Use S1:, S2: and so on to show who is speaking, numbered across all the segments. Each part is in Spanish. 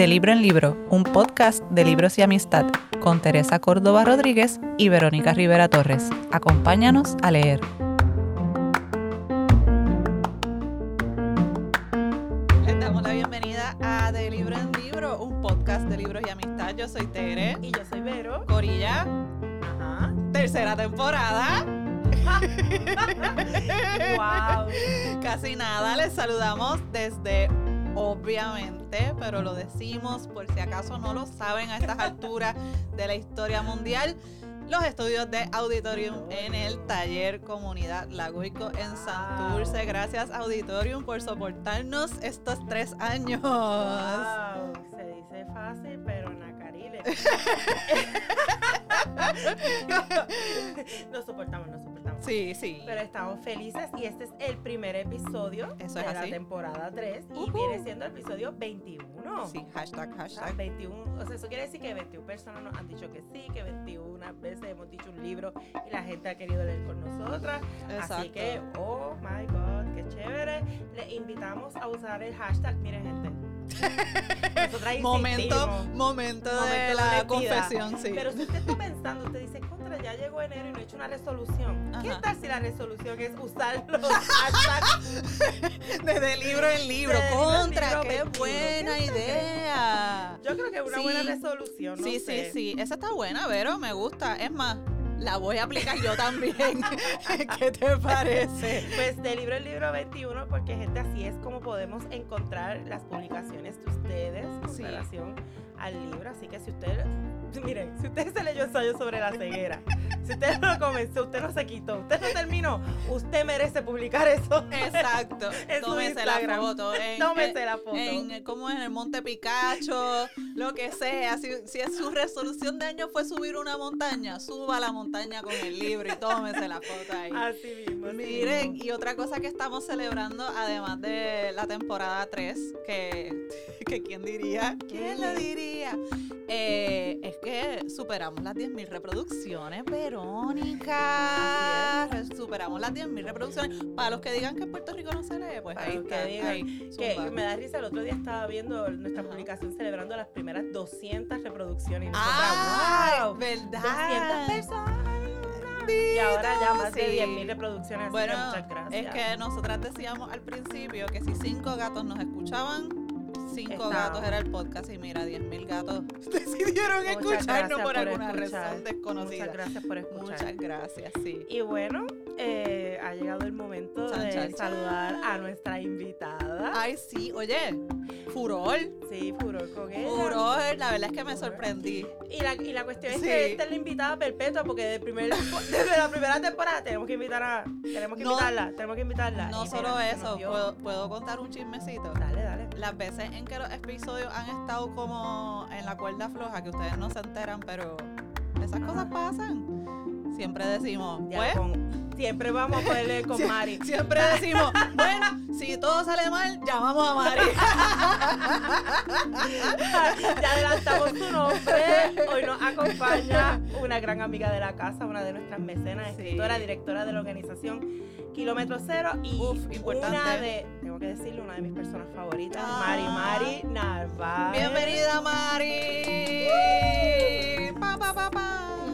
S1: De Libro en Libro, un podcast de libros y amistad con Teresa Córdoba Rodríguez y Verónica Rivera Torres. Acompáñanos a leer. Les damos la bienvenida a De Libro en Libro, un podcast de libros y amistad. Yo soy Tere.
S2: Y yo soy Vero.
S1: Corilla.
S2: Ajá.
S1: Tercera temporada.
S2: wow.
S1: Casi nada, les saludamos desde obviamente, pero lo decimos por si acaso no lo saben a estas alturas de la historia mundial. Los estudios de Auditorium en el taller Comunidad Lagoico en Santurce. Gracias Auditorium por soportarnos estos tres años.
S2: Wow. Se dice fácil, pero nacarile. nos soportamos, nos soportamos.
S1: Sí, sí.
S2: Pero estamos felices y este es el primer episodio
S1: Eso
S2: de
S1: es
S2: la
S1: así.
S2: temporada 3 y viene siendo el episodio 21.
S1: Sí, hashtag,
S2: O sea,
S1: hashtag.
S2: 21, o sea, eso quiere decir que 21 personas nos han dicho que sí, que 21 veces hemos dicho un libro y la gente ha querido leer con nosotras. Así
S1: Exacto.
S2: que, oh my god, qué chévere. Le invitamos a usar el hashtag, miren gente.
S1: Momento,
S2: insistimos.
S1: momento, de
S2: Momento
S1: la
S2: honestidad.
S1: confesión, sí.
S2: Pero si usted está pensando, usted dice, contra, ya llegó enero y no he hecho una resolución. ¿Qué tal si la resolución es usar los hashtags?
S1: Desde libro en libro,
S2: Desde
S1: contra,
S2: libro,
S1: qué
S2: 21.
S1: buena
S2: ¿Qué usted
S1: idea.
S2: Yo creo que es una
S1: Sí.
S2: buena resolución. no
S1: sí,
S2: sé.
S1: sí, sí, esa está buena, Vero, me gusta. Es más, la voy a aplicar yo también. ¿Qué te parece?
S2: Pues de libro en libro 21, porque gente así es como podemos encontrar las publicaciones de ustedes con
S1: Sí.
S2: relación al libro. Así que si usted, miren, si usted se leyó ensayo sobre la ceguera, si usted no lo comenzó, usted no se quitó, usted no terminó, usted merece publicar eso.
S1: Exacto.
S2: En su
S1: Tómese la foto. En,
S2: Tómese la foto.
S1: En, en- como en el Monte Picacho, lo que sea. Si, si es su resolución de año fue subir una montaña, suba la montaña con el libro y tómese la foto ahí.
S2: Así mismo. así
S1: Miren,
S2: mismo.
S1: y otra cosa que estamos celebrando, además de la temporada 3, que, que quién diría, quién lo
S2: Ujú.
S1: Eh, es que superamos las 10.000 reproducciones, Verónica. Superamos las 10.000 reproducciones. Para los que digan que en Puerto Rico no se lee, pues ahí
S2: que
S1: está. ahí,
S2: Que
S1: zumba.
S2: me da risa, el otro día estaba viendo nuestra
S1: Ajá.
S2: publicación celebrando las primeras 200 reproducciones. Y
S1: ¡Ah!
S2: nosotras, wow,
S1: ¿Verdad?
S2: 200 personas. Y ahora ya más de
S1: Sí.
S2: 10.000 reproducciones.
S1: Bueno,
S2: que muchas gracias.
S1: es que nosotras decíamos al principio que si cinco gatos nos escuchaban, cinco gatos era el podcast y mira, 10.000 gatos decidieron
S2: Muchas
S1: escucharnos por alguna
S2: escuchar.
S1: razón desconocida.
S2: Muchas gracias por escuchar.
S1: Muchas gracias, sí.
S2: Y bueno, eh, ha llegado el momento
S1: Chan,
S2: de
S1: chan, chan.
S2: saludar a nuestra invitada.
S1: Ay, sí, oye, furor,
S2: Sí, furor con ella.
S1: furor, la verdad es que me sorprendí.
S2: Y la, y la cuestión es
S1: Sí.
S2: que esta es la invitada perpetua porque desde, primer, desde la primera temporada tenemos que invitar a, tenemos que
S1: No.
S2: invitarla, tenemos que invitarla.
S1: No
S2: Y
S1: solo
S2: mira,
S1: eso. ¿puedo, puedo contar un chismecito.
S2: Dale, dale.
S1: Las veces en que los episodios han estado como en la cuerda floja, que ustedes no se enteran, pero esas cosas pasan. Siempre decimos,
S2: Ya
S1: pues,
S2: con- siempre vamos a poderle con
S1: Sie-
S2: Mari.
S1: Siempre decimos, bueno, si todo sale mal, llamamos a Mari.
S2: ya adelantamos su nombre. Hoy nos acompaña una gran amiga de la casa, una de nuestras mecenas,
S1: Sí.
S2: escritora, directora de la organización Kilómetro Cero y
S1: Uf, importante.
S2: una de, tengo que decirle, una de mis personas favoritas,
S1: Ah.
S2: Mari Mari Narváez.
S1: Bienvenida, Mari. Pa, pa, pa, pa.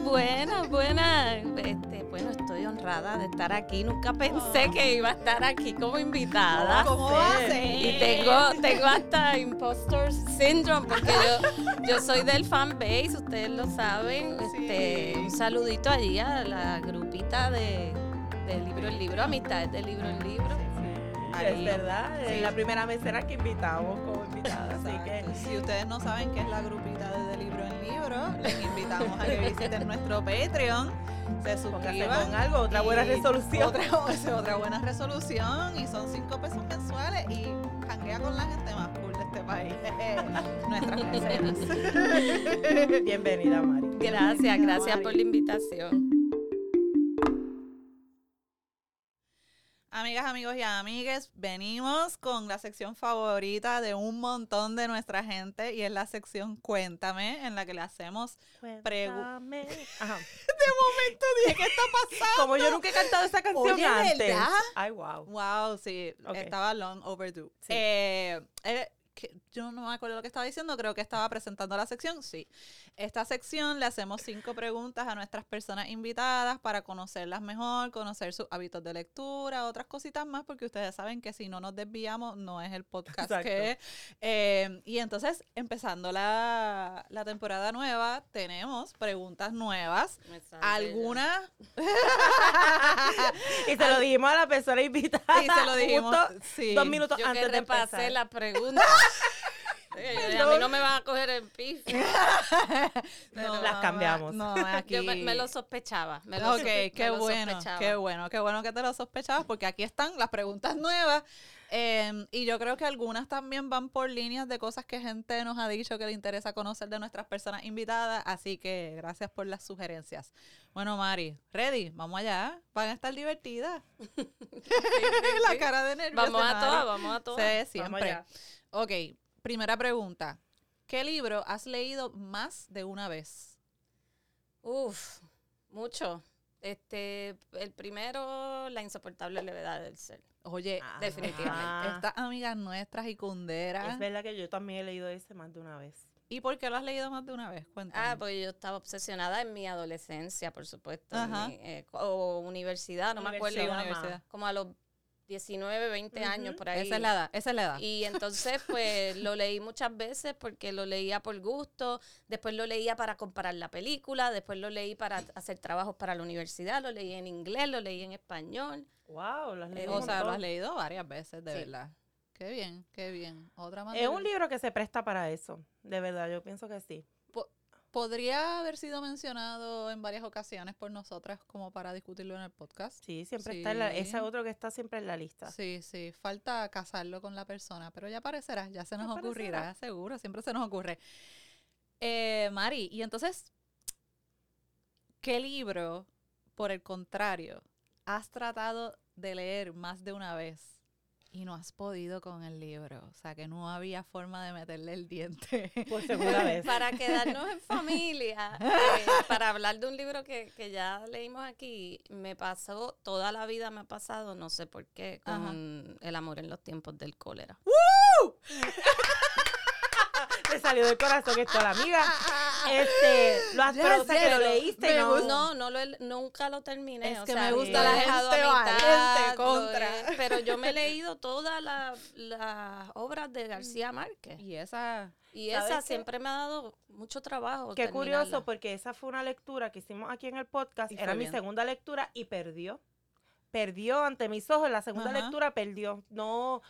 S3: Buenas, buenas. Este, bueno, estoy honrada de estar aquí. Nunca pensé que iba a estar aquí como invitada.
S1: ¿Cómo?
S3: Y tengo, tengo hasta impostor syndrome porque yo, yo soy del fan base, ustedes lo saben. Este,
S1: Sí.
S3: un saludito allí a la grupita de, de libro en libro, amistades de libro en libro.
S1: Ahí.
S2: es verdad,
S1: Sí.
S2: es la primera mecena que invitamos como invitada, así que.
S1: Si ustedes no saben qué es la grupita de, De Libro en Libro, les invitamos a que visiten nuestro Patreon, se suscriban.
S2: con algo, otra buena resolución.
S1: Otra, otra buena resolución y son cinco pesos mensuales y janguea con la gente más cool de este país. Nuestras mecenas.
S2: Bienvenida, Mari.
S3: Gracias,
S1: Bienvenida,
S3: gracias
S1: Mari.
S3: por la invitación.
S1: Amigas, amigos y amigues, venimos con la sección favorita de un montón de nuestra gente y es la sección Cuéntame, en la que le hacemos Pregu-
S2: Cuéntame. Ajá.
S1: de momento dije, ¿qué está pasando?
S2: Como yo nunca he cantado esa canción
S1: Oye,
S2: antes.
S1: ¿verdad?
S2: Ay, wow.
S1: Wow, sí, estaba long overdue.
S2: Sí.
S1: Eh, eh, que yo no me acuerdo lo que estaba diciendo, creo que estaba presentando la sección, sí. Esta sección le hacemos cinco preguntas a nuestras personas invitadas para conocerlas mejor, conocer sus hábitos de lectura, otras cositas más, porque ustedes saben que si no nos desviamos, no es el podcast
S2: Exacto.
S1: que es. Eh, y entonces, empezando la, la temporada nueva, tenemos preguntas nuevas. Algunas
S2: Y se lo dijimos a la persona invitada.
S1: y se lo dijimos.
S2: justo
S1: sí.
S2: dos minutos
S3: Yo que
S2: antes de
S3: repasé
S2: empezar.
S3: la pregunta. Sí, a mí no me van a coger el pif.
S1: No,
S2: Las cambiamos.
S1: No, aquí.
S3: Yo me, me lo sospechaba. Me lo,
S1: Ok,
S3: sospe-
S1: qué
S3: me lo
S1: bueno,
S3: sospechaba.
S1: qué bueno, qué bueno que te lo sospechabas porque aquí están las preguntas nuevas eh, y yo creo que algunas también van por líneas de cosas que gente nos ha dicho que le interesa conocer de nuestras personas invitadas, así que gracias por las sugerencias. Bueno, Mari, ready, vamos allá, van a estar divertidas. La cara de nervios.
S3: Vamos
S1: de
S3: a todas, vamos a todas.
S1: Sí,
S2: Vamos
S1: siempre.
S2: allá.
S1: Ok, primera pregunta. ¿Qué libro has leído más de una vez?
S3: Uf, mucho. Este, el primero, la insoportable levedad del ser.
S1: Oye,
S2: Ah,
S3: definitivamente.
S2: ah.
S1: estas amigas nuestras y cunderas.
S2: Es verdad que yo también he leído ese más de una vez.
S1: ¿Y por qué lo has leído más de una vez? Cuéntame.
S3: Ah, porque yo estaba obsesionada en mi adolescencia, por supuesto. mi, eh, o universidad, no me acuerdo.
S2: Universidad.
S3: Como a los 19, 20 años, por ahí.
S1: Esa es la edad, esa es la edad.
S3: Y entonces, pues, lo leí muchas veces porque lo leía por gusto, después lo leía para comparar la película, después lo leí para hacer trabajos para la universidad, lo leí en inglés, lo leí en español.
S2: Wow, lo has leído
S1: o
S2: un
S1: sea, lo has leído varias veces, de
S3: Sí.
S1: verdad. Qué bien, qué bien. Otra
S2: Es un libro que se presta para eso. De verdad, yo pienso que sí.
S1: Podría haber sido mencionado en varias ocasiones por nosotras como para discutirlo en el podcast.
S2: Sí, siempre está en la, ese otro que está siempre en la lista.
S1: Sí, sí, falta casarlo con la persona, pero ya aparecerá, ya se nos
S2: Aparecerá.
S1: ocurrirá, seguro, siempre se nos ocurre. Eh, Mari, y entonces, ¿qué libro, por el contrario, has tratado de leer más de una vez y no has podido con el libro? O sea, que no había forma de meterle el diente.
S2: Por segunda vez.
S3: Para quedarnos en familia, eh, para hablar de un libro que, que ya leímos aquí, me pasó, toda la vida me ha pasado, no sé por qué, con El amor en los tiempos del cólera.
S2: Te salió del corazón esto, la amiga. Este, lo has, pero, que lo leíste, ¿no?
S1: gusta.
S3: No, no lo nunca lo terminé.
S1: Es
S3: o
S1: que
S3: sea,
S1: me
S2: gusta la
S1: gente valiente, contra.
S3: pero yo me he leído todas las obras de García Márquez.
S1: Y esa...
S3: Y
S2: ¿Sabes
S3: esa
S2: qué?
S3: siempre me ha dado mucho trabajo.
S2: Qué curioso, porque esa fue una lectura que hicimos aquí en el podcast.
S1: Y
S2: Era mi
S1: bien.
S2: segunda lectura y perdió. Perdió ante mis ojos. La segunda
S1: Ajá.
S2: lectura perdió. No,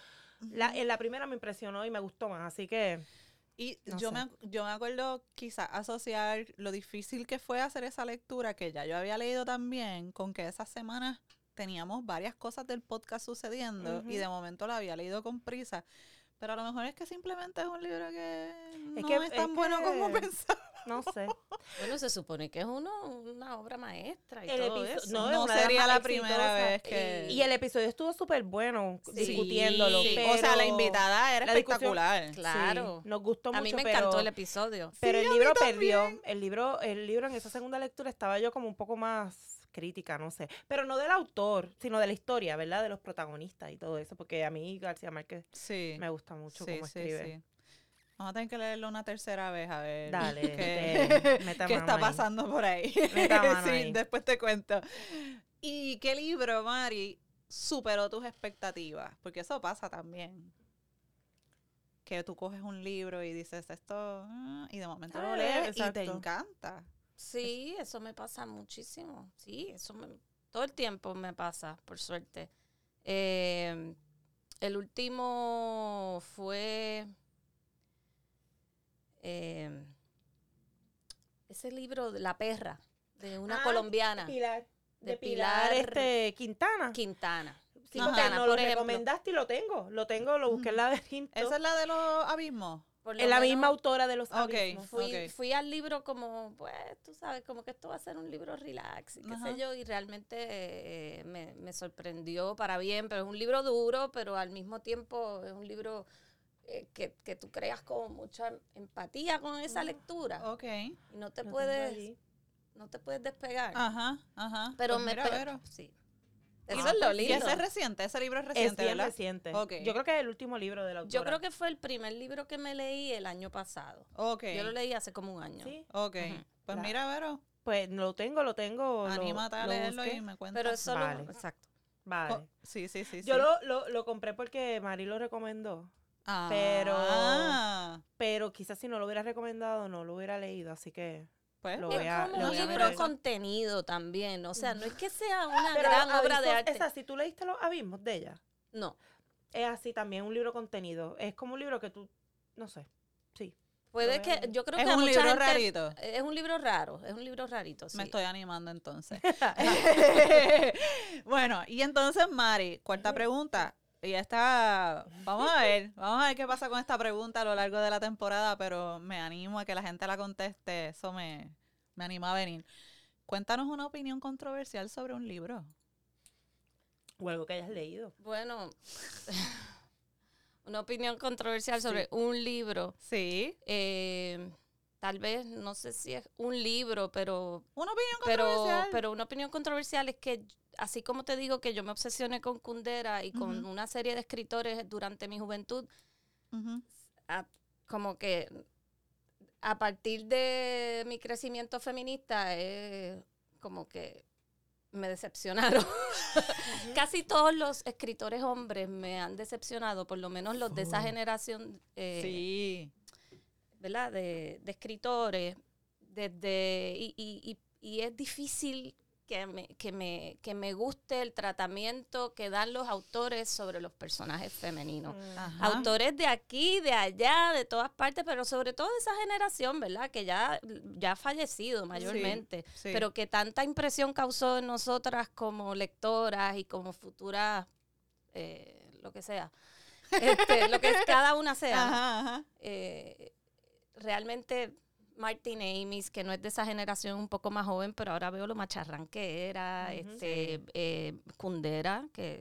S2: la, en la primera me impresionó y me gustó más. Así que
S1: Y
S2: No
S1: yo,
S2: sé.
S1: me, yo me acuerdo quizás asociar lo difícil que fue hacer esa lectura, que ya yo había leído también, con que esas semanas teníamos varias cosas del podcast sucediendo y de momento la había leído con prisa. Pero a lo mejor es que simplemente es un libro que no
S2: que-
S1: es tan
S2: es
S1: bueno como pensaba.
S2: No sé.
S3: Bueno, se supone que es uno, una obra maestra y
S2: El
S3: todo eso.
S2: no,
S1: No sería la primera vez que...
S2: Y el episodio estuvo súper bueno
S3: Sí.
S2: discutiéndolo.
S3: Sí.
S2: Pero
S1: o sea, la invitada era
S2: la discusión-
S1: espectacular.
S2: sí,
S3: Claro.
S2: nos gustó mucho.
S3: A mí me
S2: pero-
S3: encantó el episodio.
S2: Pero
S1: Sí,
S2: el libro perdió. El libro, el libro en esa segunda lectura estaba yo como un poco más crítica, no sé. Pero no del autor, sino de la historia, ¿verdad? De los protagonistas y todo eso. Porque a mí García Márquez
S1: Sí.
S2: me gusta mucho
S1: sí,
S2: cómo
S1: sí,
S2: escribe.
S1: Vamos a tener que leerlo una tercera vez, a ver
S2: Dale,
S1: qué,
S2: meta
S1: qué está
S2: ahí.
S1: pasando por ahí.
S2: Meta mano
S1: sí,
S2: ahí.
S1: después te cuento. ¿Y qué libro, Mari, superó tus expectativas? Porque eso pasa también. Que tú coges un libro y dices esto, ah", y de momento lo
S2: Ah,
S1: lees y te
S2: exacto.
S1: encanta.
S3: Sí, eso me pasa muchísimo. Sí, eso me, todo el tiempo me pasa, por suerte. Eh, el último fue eh, ese libro de La perra, de una
S2: Ah,
S3: colombiana,
S2: Pilar. De,
S3: De
S2: Pilar,
S3: Pilar
S2: este, Quintana.
S3: Quintana.
S2: Sí,
S1: Ajá.
S2: porque
S3: Quintana,
S2: lo
S3: por ejemplo.
S2: recomendaste y lo tengo. Lo tengo, lo busqué en la laberinto.
S1: ¿Esa es la de los abismos?
S3: Lo
S2: Es la misma autora de los abismos.
S3: Fui,
S1: Ok.
S3: fui al libro como, pues, tú sabes, como que esto va a ser un libro relax y qué sé yo, y realmente eh, me, me sorprendió para bien, pero es un libro duro, pero al mismo tiempo es un libro eh, que, que tú creas como mucha empatía con esa lectura
S1: Ok.
S3: y no te
S2: Lo
S3: puedes, no te puedes despegar.
S1: Ajá, ajá.
S3: pero
S1: Pues
S3: me
S1: mira,
S3: pe-
S1: Vero,
S3: sí. Eso
S2: Ah,
S3: es lo
S1: Y
S3: lindo.
S1: ese es reciente, ese libro es
S2: Es
S1: reciente,
S2: bien
S1: ¿verdad?
S2: reciente.
S1: Ok.
S2: Yo creo que es el último libro de la autora.
S3: Yo creo que fue el primer libro que me leí el año pasado.
S1: Ok.
S3: Yo lo leí hace como un año.
S2: Sí.
S1: Ok. Pues mira, Vero,
S2: Pues lo tengo, lo tengo. lo-
S1: anímate a
S2: lo
S1: leerlo y me cuentas.
S3: Pero eso
S2: Vale.
S3: lo... Exacto.
S2: Vale.
S1: Oh, sí, sí, sí.
S2: Yo
S1: sí.
S2: lo, lo, lo compré porque Mari lo recomendó.
S1: Ah.
S2: pero- Pero quizás si no lo hubiera recomendado, no lo hubiera leído. Así que.
S1: pues,
S2: lo
S3: Es
S2: voy a-
S3: como
S2: lo
S3: un
S2: voy
S3: libro contenido también. O sea, no es que sea una
S2: Pero
S3: gran obra de arte.
S2: Esa, si tú leíste los abismos de ella,
S3: No.
S2: es así también, un libro contenido. Es como un libro que tú. No sé. Sí.
S3: Puede que, yo creo
S1: es
S3: que a
S1: un
S3: mucha
S1: libro
S3: gente-
S1: rarito.
S3: Es un libro raro, es un libro rarito, sí.
S1: Me estoy animando entonces. bueno, y entonces, Mari, cuarta pregunta. Y esta, vamos a ver, vamos a ver qué pasa con esta pregunta a lo largo de la temporada, pero me animo a que la gente la conteste, eso me, me anima a venir. Cuéntanos una opinión controversial sobre un libro.
S2: o algo que hayas leído.
S3: Bueno, una opinión controversial sobre un libro.
S1: Sí,
S3: Eh, tal vez, no sé si es un libro, pero,
S1: una opinión
S3: pero,
S1: controversial.
S3: pero una opinión controversial es que, así como te digo que yo me obsesioné con Kundera y con una serie de escritores durante mi juventud, a- como que a partir de mi crecimiento feminista, eh, como que me decepcionaron. Casi todos los escritores hombres me han decepcionado, por lo menos los de esa generación, eh,
S1: sí,
S3: ¿verdad? De, de escritores, desde y, y- y- y es difícil que me, que, me, que me guste el tratamiento que dan los autores sobre los personajes femeninos
S2: Mm.
S1: Ajá.
S3: autores de aquí, de allá, de todas partes, pero sobre todo de esa generación, ¿verdad? Que ya, ya ha fallecido mayormente,
S1: sí.
S3: pero que tanta impresión causó en nosotras como lectoras y como futuras, eh, lo que sea, este, lo que cada una sea.
S1: Ajá, ajá.
S3: eh, realmente Martin Amis, que no es de esa generación un poco más joven, pero ahora veo lo macharrán que era, este eh, Kundera, que,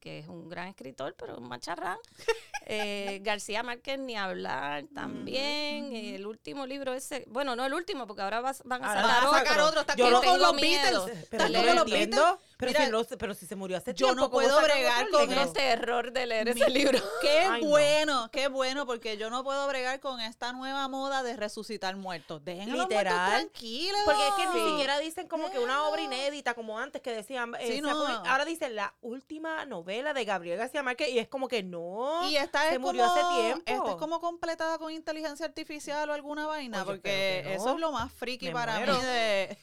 S3: que- es un gran escritor, pero un macharrán. Eh, García Márquez ni hablar también. El último libro ese, bueno, no el último, porque ahora vas- van a
S2: Ahora
S3: sacar
S1: Van a sacar otro, está
S2: Yo lo-
S1: con los
S3: tengo miedo.
S1: Beatles.
S2: Pero
S1: Está
S2: yo
S1: como
S2: lo
S1: los
S2: entiendo.
S1: Beatles.
S2: Pero,
S1: Mira,
S2: si no, pero si se murió hace
S1: yo
S2: tiempo.
S1: no
S2: ¿cómo
S1: puedo bregar con
S2: libro?
S3: Tengo terror de leer ese libro.
S1: Qué
S2: Ay, no.
S1: bueno, qué bueno, porque yo no puedo bregar con esta nueva moda de resucitar muertos. Dejen a los muertos
S2: Literal.
S1: tranquilos.
S2: Porque es que ni siquiera dicen como que una obra inédita, como antes que decían. eh,
S1: Sí, no.
S2: Ahora dicen la última novela de Gabriel García Márquez y es como que no.
S1: Y esta
S2: se
S1: es
S2: murió
S1: como,
S2: hace tiempo.
S1: Esta es como completada con inteligencia artificial o alguna vaina,
S2: Oye,
S1: porque
S2: no.
S1: eso es lo más friki
S2: Me
S1: para
S2: muero.
S1: mí de...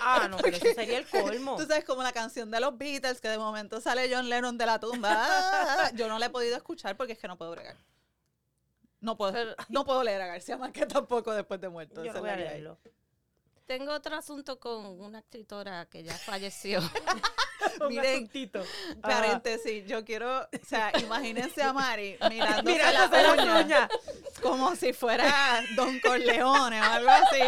S2: Ah, no, pero eso sería el colmo.
S1: Tú sabes, como la canción de los Beatles, que de momento sale John Lennon de la tumba. Ah, yo no la he podido escuchar porque es que no puedo bregar. No puedo,
S3: Pero-
S1: no puedo leer a García Márquez tampoco después de muerto.
S2: Yo voy a leerlo.
S3: Tengo otro asunto con una escritora que ya falleció.
S1: Miren.
S2: Ah.
S1: Paréntesis, yo quiero, o sea, imagínense a Mari mirándose
S2: Mirándose
S1: la uña como si fuera Don Corleone o algo así.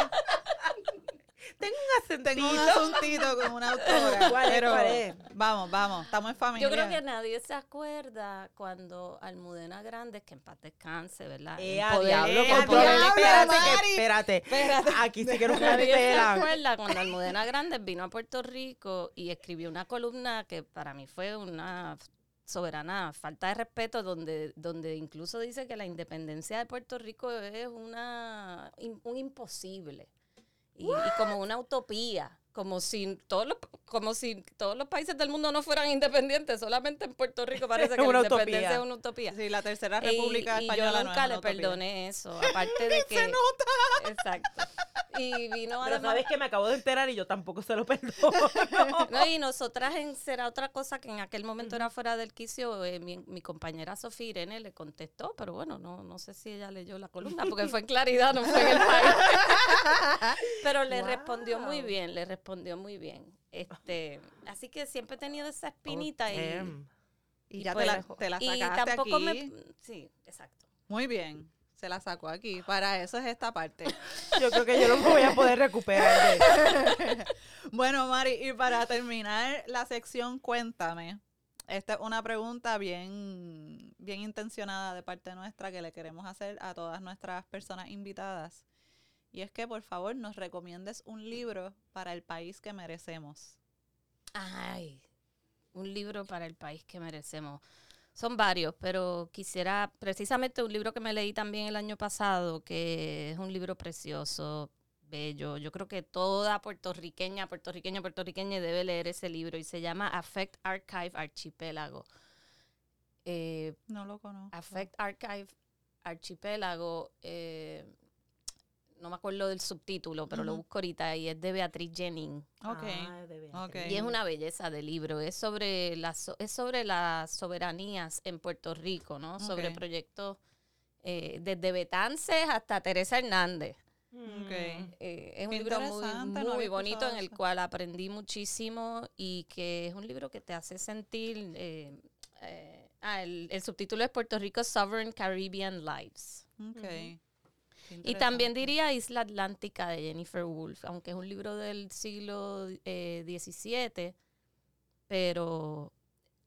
S2: Tengo un acentito.
S1: Tengo un asuntito con una autora.
S2: ¿Cuál es, cuál es?
S1: vamos, vamos, estamos en familia.
S3: Yo creo que nadie se acuerda cuando Almudena Grandes, que en paz descanse, ¿verdad?
S2: Eh, diablo,
S1: eh,
S2: con
S1: a
S2: poder-
S1: diablo,
S2: espérate, que- espérate.
S1: Espérate.
S2: Aquí sí que nos
S3: Nadie se acuerda cuando Almudena Grandes vino a Puerto Rico y escribió una columna que para mí fue una soberana falta de respeto donde donde incluso dice que la independencia de Puerto Rico es una un imposible y, como una utopía como si todos los como si todos los países del mundo no fueran independientes solamente en Puerto Rico parece que
S2: Una
S3: la independencia
S2: utopía.
S3: es una utopía
S1: Sí, la tercera
S3: y-
S1: república
S3: y,
S1: española
S3: yo
S1: no
S3: nunca
S1: es
S3: le perdoné eso aparte de que
S1: Se nota.
S3: exacto y vino
S2: Pero
S3: además
S2: sabes que me acabo de enterar y yo tampoco se lo perdono.
S3: No, y nosotras en será otra cosa que en aquel momento era fuera del quicio, eh, mi, mi compañera Sofía Irene le contestó, pero bueno, no, no sé si ella leyó la columna, porque fue en claridad, no fue en el país. pero le respondió muy bien, le respondió muy bien. Este, así que siempre he tenido esa espinita
S2: Oh,
S3: y,
S2: damn.
S1: Y
S3: y
S1: ya
S3: pues,
S1: te, la, te la
S3: y
S1: sacaste
S3: tampoco
S1: aquí.
S3: me sí, exacto.
S1: Muy bien. Se la sacó aquí. Para eso es esta parte.
S2: Yo creo que yo no me voy a poder recuperar. de-
S1: Bueno, Mari, y para terminar la sección Cuéntame, esta es una pregunta bien, bien intencionada de parte nuestra que le queremos hacer a todas nuestras personas invitadas. Y es que por favor nos recomiendes un libro para el país que merecemos.
S3: Ay. un libro para el país que merecemos. Son varios, pero quisiera precisamente un libro que me leí también el año pasado, que es un libro precioso, bello. Yo creo que toda puertorriqueña, puertorriqueña, puertorriqueña debe leer ese libro y se llama Affect Archive Archipélago.
S1: Eh, no lo conozco.
S3: Affect Archive Archipélago. Eh, no me acuerdo del subtítulo, pero lo busco ahorita y es de Beatriz Jennings.
S1: Okay.
S3: Y es una belleza de libro. Es sobre las es sobre las soberanías en Puerto Rico, ¿no? Sobre proyectos eh, desde Betances hasta Teresa Hernández. Eh, es un libro muy, muy bonito en el cual aprendí muchísimo y que es un libro que te hace sentir. Eh, ah, el, el, subtítulo es Puerto Rico Sovereign Caribbean Lives.
S1: Okay.
S3: Y también diría Isla Atlántica de Jennifer Woolf, aunque es un libro del siglo XVII, eh, pero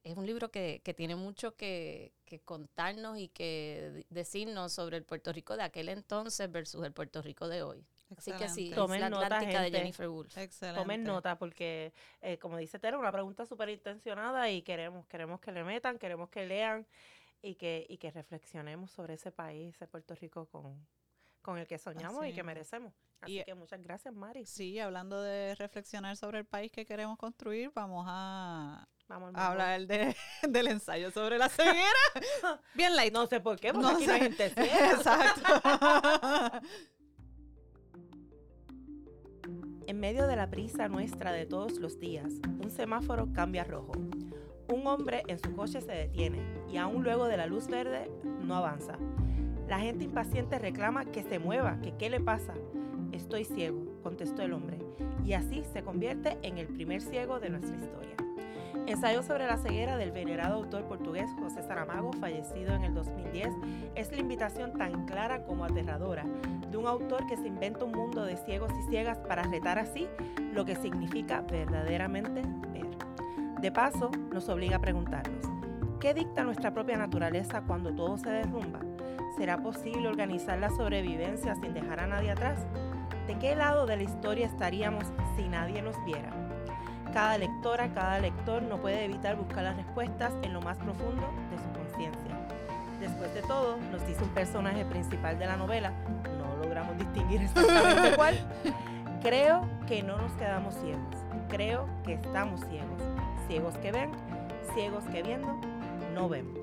S3: es un libro que, tiene mucho que, contarnos y que decirnos sobre el Puerto Rico de aquel entonces versus el Puerto Rico de hoy. Así que sí,
S2: Tomen
S3: Isla
S2: nota,
S3: Atlántica de Jennifer Woolf.
S1: Excelente.
S2: Tomen nota porque, eh, como dice Tera, una pregunta súper intencionada y queremos, queremos que le metan, queremos que lean y que, y que reflexionemos sobre ese país, ese Puerto Rico con, con el que soñamos y que merecemos. Así que muchas gracias, Mari.
S1: Sí, hablando de reflexionar sobre el país que queremos construir, vamos a, hablar de, del ensayo sobre la ceguera. Bien light.
S2: No sé por qué, porque no aquí no hay gente
S1: Exacto.
S2: en medio de la prisa nuestra de todos los días, un semáforo cambia rojo. Un hombre en su coche se detiene y aún luego de la luz verde no avanza. La gente impaciente reclama que se mueva, que qué le pasa. Estoy ciego, contestó el hombre, y así se convierte en el primer ciego de nuestra historia. Ensayo sobre la ceguera del venerado autor portugués José Saramago, fallecido en el 2010, es la invitación tan clara como aterradora de un autor que se inventa un mundo de ciegos y ciegas para retar así lo que significa verdaderamente ver. De paso, nos obliga a preguntarnos, ¿qué dicta nuestra propia naturaleza cuando todo se derrumba? ¿Será posible organizar la sobrevivencia sin dejar a nadie atrás? ¿De qué lado de la historia estaríamos si nadie nos viera? Cada lectora, cada lector no puede evitar buscar las respuestas en lo más profundo de su conciencia. Después de todo, nos dice un personaje principal de la novela, no logramos distinguir exactamente cuál, creo que no nos quedamos ciegos, creo que estamos ciegos, ciegos que ven, ciegos que viendo, no ven.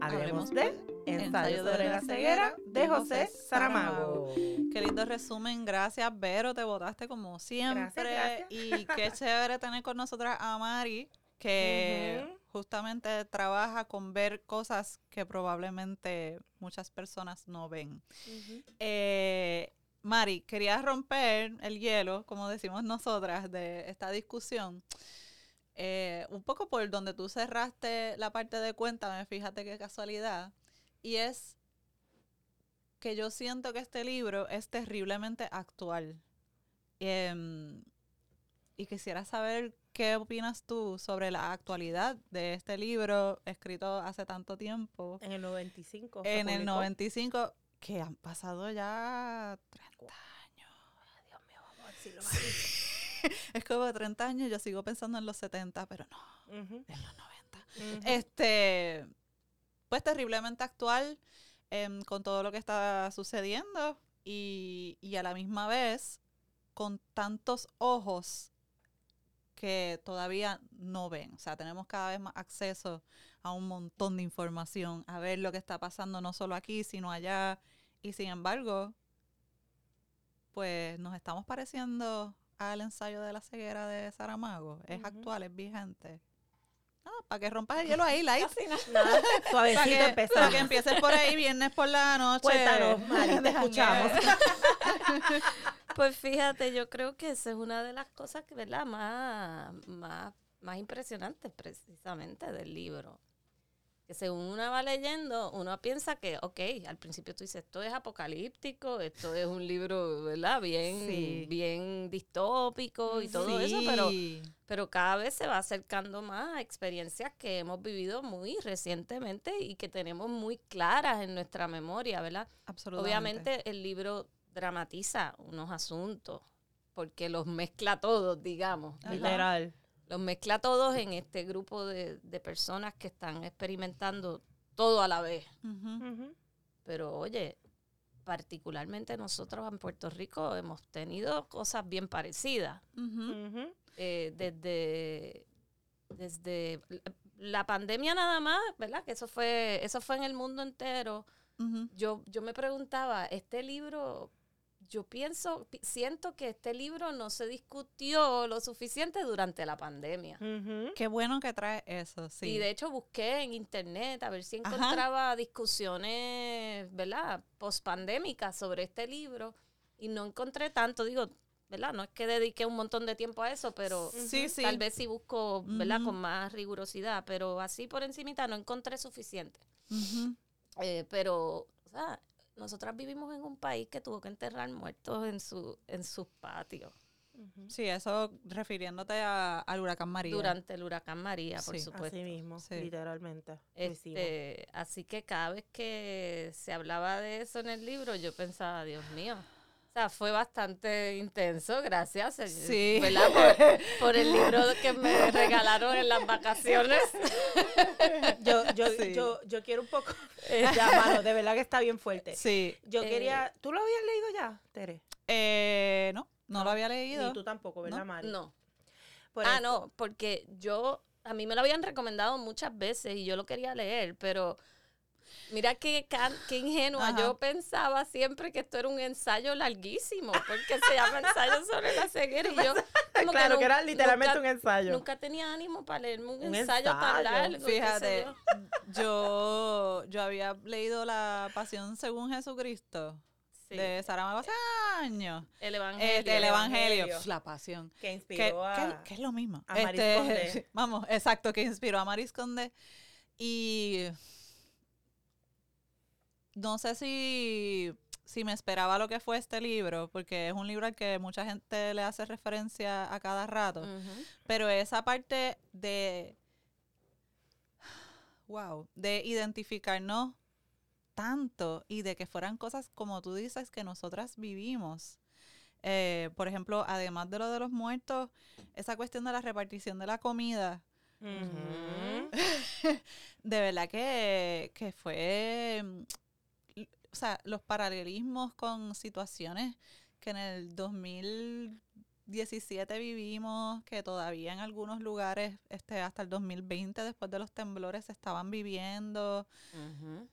S2: Hablemos de Ensayo sobre la ceguera de José Saramago.
S1: Qué lindo resumen. Gracias, Vero. Te votaste como siempre. Y qué chévere tener con nosotras a Mari, que justamente trabaja con ver cosas que probablemente muchas personas no ven. Eh, Mari, quería romper el hielo, como decimos nosotras, de esta discusión. Eh, un poco por donde tú cerraste la parte de cuéntame, fíjate qué casualidad. Y es que yo siento que este libro es terriblemente actual. Em, y quisiera saber qué opinas tú sobre la actualidad de este libro escrito hace tanto tiempo.
S2: En el 95.
S1: En el 95, que han pasado ya 30 años.
S2: Dios mío, vamos a decirlo
S1: es como 30 años, yo sigo pensando en los 70, pero no, en los 90. Este, pues terriblemente actual em, con todo lo que está sucediendo y, y a la misma vez con tantos ojos que todavía no ven. O sea, tenemos cada vez más acceso a un montón de información, a ver lo que está pasando no solo aquí, sino allá. Y sin embargo, pues nos estamos pareciendo al ensayo de la ceguera de Saramago. Es actual, es vigente para que rompas el hielo ahí, light.
S2: Nada, suavecito
S1: para que,
S2: empezamos.
S1: Para que empieces por ahí viernes por la noche.
S2: Cuéntanos, Mari, te escuchamos.
S3: pues fíjate, yo creo que esa es una de las cosas que, ¿verdad? Más, más, más impresionantes precisamente del libro que según uno va leyendo, uno piensa que, ok, al principio tú dices, esto es apocalíptico, esto es un libro, ¿verdad? Bien, bien distópico y todo eso, pero, pero cada vez se va acercando más a experiencias que hemos vivido muy recientemente y que tenemos muy claras en nuestra memoria, ¿verdad?
S1: Absolutamente.
S3: Obviamente el libro dramatiza unos asuntos porque los mezcla todos, digamos.
S2: Literal
S3: Los mezcla a todos en este grupo de, de personas que están experimentando todo a la vez. Pero oye, particularmente nosotros en Puerto Rico hemos tenido cosas bien parecidas. Eh, desde, desde la pandemia nada más, ¿verdad? Que eso fue, eso fue en el mundo entero. Yo, yo me preguntaba, este libro, yo pienso, pi- siento que este libro no se discutió lo suficiente durante la pandemia.
S1: Qué bueno que trae eso, sí.
S3: Y de hecho busqué en internet a ver si
S1: Ajá.
S3: encontraba discusiones, ¿verdad? Pospandémicas sobre este libro y no encontré tanto, digo, ¿verdad? No es que dediqué un montón de tiempo a eso, pero
S1: sí, sí.
S3: tal vez si busco, ¿verdad? Con más rigurosidad, pero así por encimita no encontré suficiente. Eh, pero, o sea, nosotras vivimos en un país que tuvo que enterrar muertos en su en sus patios.
S1: Sí, eso refiriéndote a- al huracán María.
S3: durante el huracán María, por
S1: Sí.
S3: supuesto.
S2: Así mismo,
S1: Sí.
S2: literalmente.
S3: Este, así que cada vez que se hablaba de eso en el libro, yo pensaba, Dios mío. Fue bastante intenso, gracias. eh,
S1: Sí.
S3: ¿verdad? Por, por el libro que me regalaron en las vacaciones.
S2: Yo, yo,
S1: Sí.
S2: yo, yo quiero un poco.
S3: Eh,
S2: ya, mano, de verdad que está bien fuerte.
S1: Sí.
S2: Yo
S3: Eh,
S2: quería. ¿Tú lo habías leído ya, Tere?
S1: Eh, no, no lo había leído.
S2: Ni tú tampoco, ¿verdad,
S1: No.
S2: Mari?
S3: No.
S2: Por
S3: ah,
S2: eso-
S3: no, porque yo, a mí me lo habían recomendado muchas veces y yo lo quería leer, pero mira qué, qué ingenua.
S1: Ajá.
S3: Yo pensaba siempre que esto era un ensayo larguísimo, porque se llama ensayo sobre la ceguera y yo como
S2: claro, que, era literalmente
S3: nunca,
S2: un ensayo.
S3: nunca tenía ánimo para leerme un,
S2: Un
S3: ensayo, tan largo.
S1: Fíjate,
S3: yo.
S1: yo, había leído la Pasión según Jesucristo
S3: Sí,
S1: de Saramago hace años.
S3: el evangelio.
S1: Este, el Evangelio, la Pasión.
S2: que
S1: Que,
S2: inspiró a.
S1: que- que es lo mismo.
S2: a Maris
S1: Este,
S2: Conde.
S1: vamos, exacto, que inspiró a Maris Conde. Y no sé si, si me esperaba lo que fue este libro, porque es un libro al que mucha gente le hace referencia a cada rato. Pero esa parte de. Wow, de identificarnos tanto y de que fueran cosas como tú dices que nosotras vivimos. Eh, por ejemplo, además de lo de los muertos, esa cuestión de la repartición de la comida, de verdad que, que fue, o sea, los paralelismos con situaciones que en el 2017 vivimos, que todavía en algunos lugares, este, hasta el 2020, después de los temblores, se estaban viviendo.
S3: Ujú.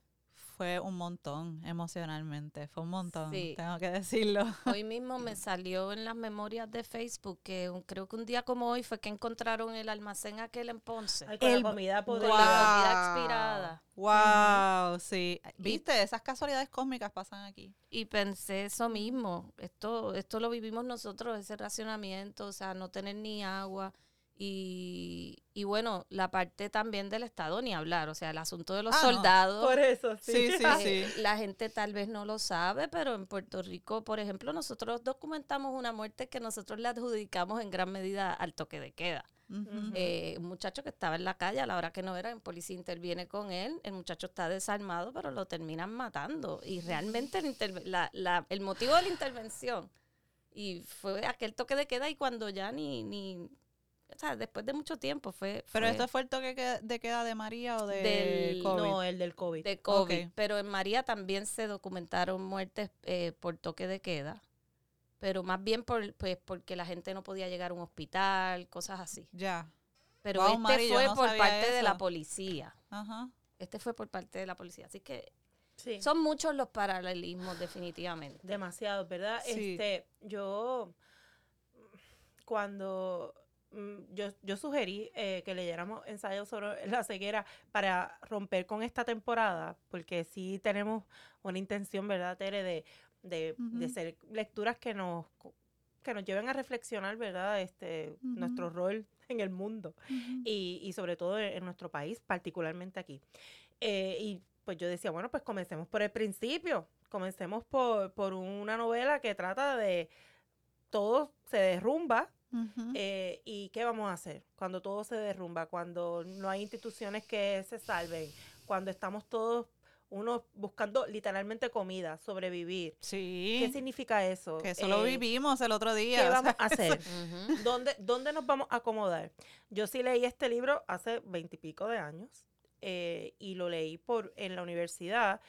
S1: Fue un montón emocionalmente, fue un montón,
S3: Sí.
S1: tengo que decirlo.
S3: Hoy mismo me salió en las memorias de Facebook que un- creo que un día como hoy fue que encontraron el almacén aquel en Ponce.
S2: Ay, con
S1: El-
S2: la comida
S3: Con
S2: podrida.
S3: la comida expirada.
S1: Wow, sí. Viste, esas casualidades cósmicas pasan aquí.
S3: Y pensé eso mismo, esto, esto lo vivimos nosotros, ese racionamiento, o sea, no tener ni agua. Y, y bueno, la parte también del Estado, ni hablar, o sea, el asunto de los
S1: Ah, no.
S3: soldados.
S2: Por eso, sí.
S1: Sí, sí,
S3: eh,
S1: sí.
S3: La gente tal vez no lo sabe, pero en Puerto Rico, por ejemplo, nosotros documentamos una muerte que nosotros le adjudicamos en gran medida al toque de queda. Eh, un muchacho que estaba en la calle a la hora que no era, en policía interviene con él, el muchacho está desarmado, pero lo terminan matando. Y realmente el, la- el motivo de la intervención y fue aquel toque de queda y cuando ya ni, ni o sea, después de mucho tiempo fue...
S1: Pero
S3: fue
S1: esto fue el toque que- de queda de María o de
S3: Del-
S1: COVID.
S2: No, el del COVID.
S3: de COVID, pero en María también se documentaron muertes eh, por toque de queda, pero más bien por, pues, porque la gente no podía llegar a un hospital, cosas así.
S1: Ya.
S3: Pero
S1: Wow,
S3: este
S1: Mari,
S3: fue
S1: no
S3: por parte de la policía.
S1: Ajá.
S3: Este fue por parte de la policía. Así que
S2: Sí.
S3: son muchos los paralelismos, definitivamente.
S2: Demasiado, ¿verdad?
S1: Sí.
S2: Este, yo cuando yo, yo sugerí eh, que leyéramos ensayos sobre la ceguera para romper con esta temporada, porque sí tenemos una intención, ¿verdad, Tere? De, de, ser lecturas que nos que nos lleven a reflexionar, ¿verdad? Este, nuestro rol en el mundo y, y sobre todo en, en nuestro país, particularmente aquí. Eh, y pues yo decía, bueno, pues comencemos por el principio, comencemos por, por una novela que trata de todo se derrumba Eh, y qué vamos a hacer cuando todo se derrumba, cuando no hay instituciones que se salven, cuando estamos todos uno buscando literalmente comida, sobrevivir.
S1: Sí.
S2: ¿Qué significa eso?
S1: Que eso lo
S2: Eh,
S1: vivimos el otro día.
S2: ¿Qué vamos a hacer? ¿Dónde, ¿Dónde nos vamos a acomodar? Yo sí leí este libro hace veintipico de años eh, y lo leí por, en la universidad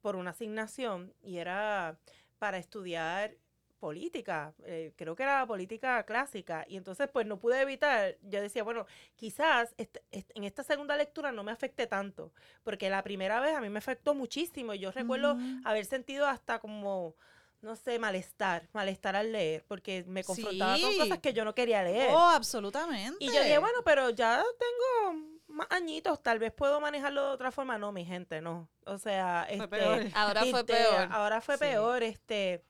S2: por una asignación y era para estudiar política, eh, creo que era política clásica y entonces pues no pude evitar, yo decía, bueno, quizás en esta segunda lectura no me afecte tanto, porque la primera vez a mí me afectó muchísimo y yo recuerdo
S1: Ujú.
S2: haber sentido hasta como, no sé, malestar, malestar al leer, porque me confrontaba con
S1: Sí.
S2: cosas que yo no quería leer.
S1: Oh, absolutamente.
S2: y yo dije, bueno, pero ya tengo más añitos, tal vez puedo manejarlo de otra forma. No, mi gente, no. O sea,
S1: Fue
S2: este,
S1: peor.
S3: Ahora fue peor.
S2: Ahora fue peor, este.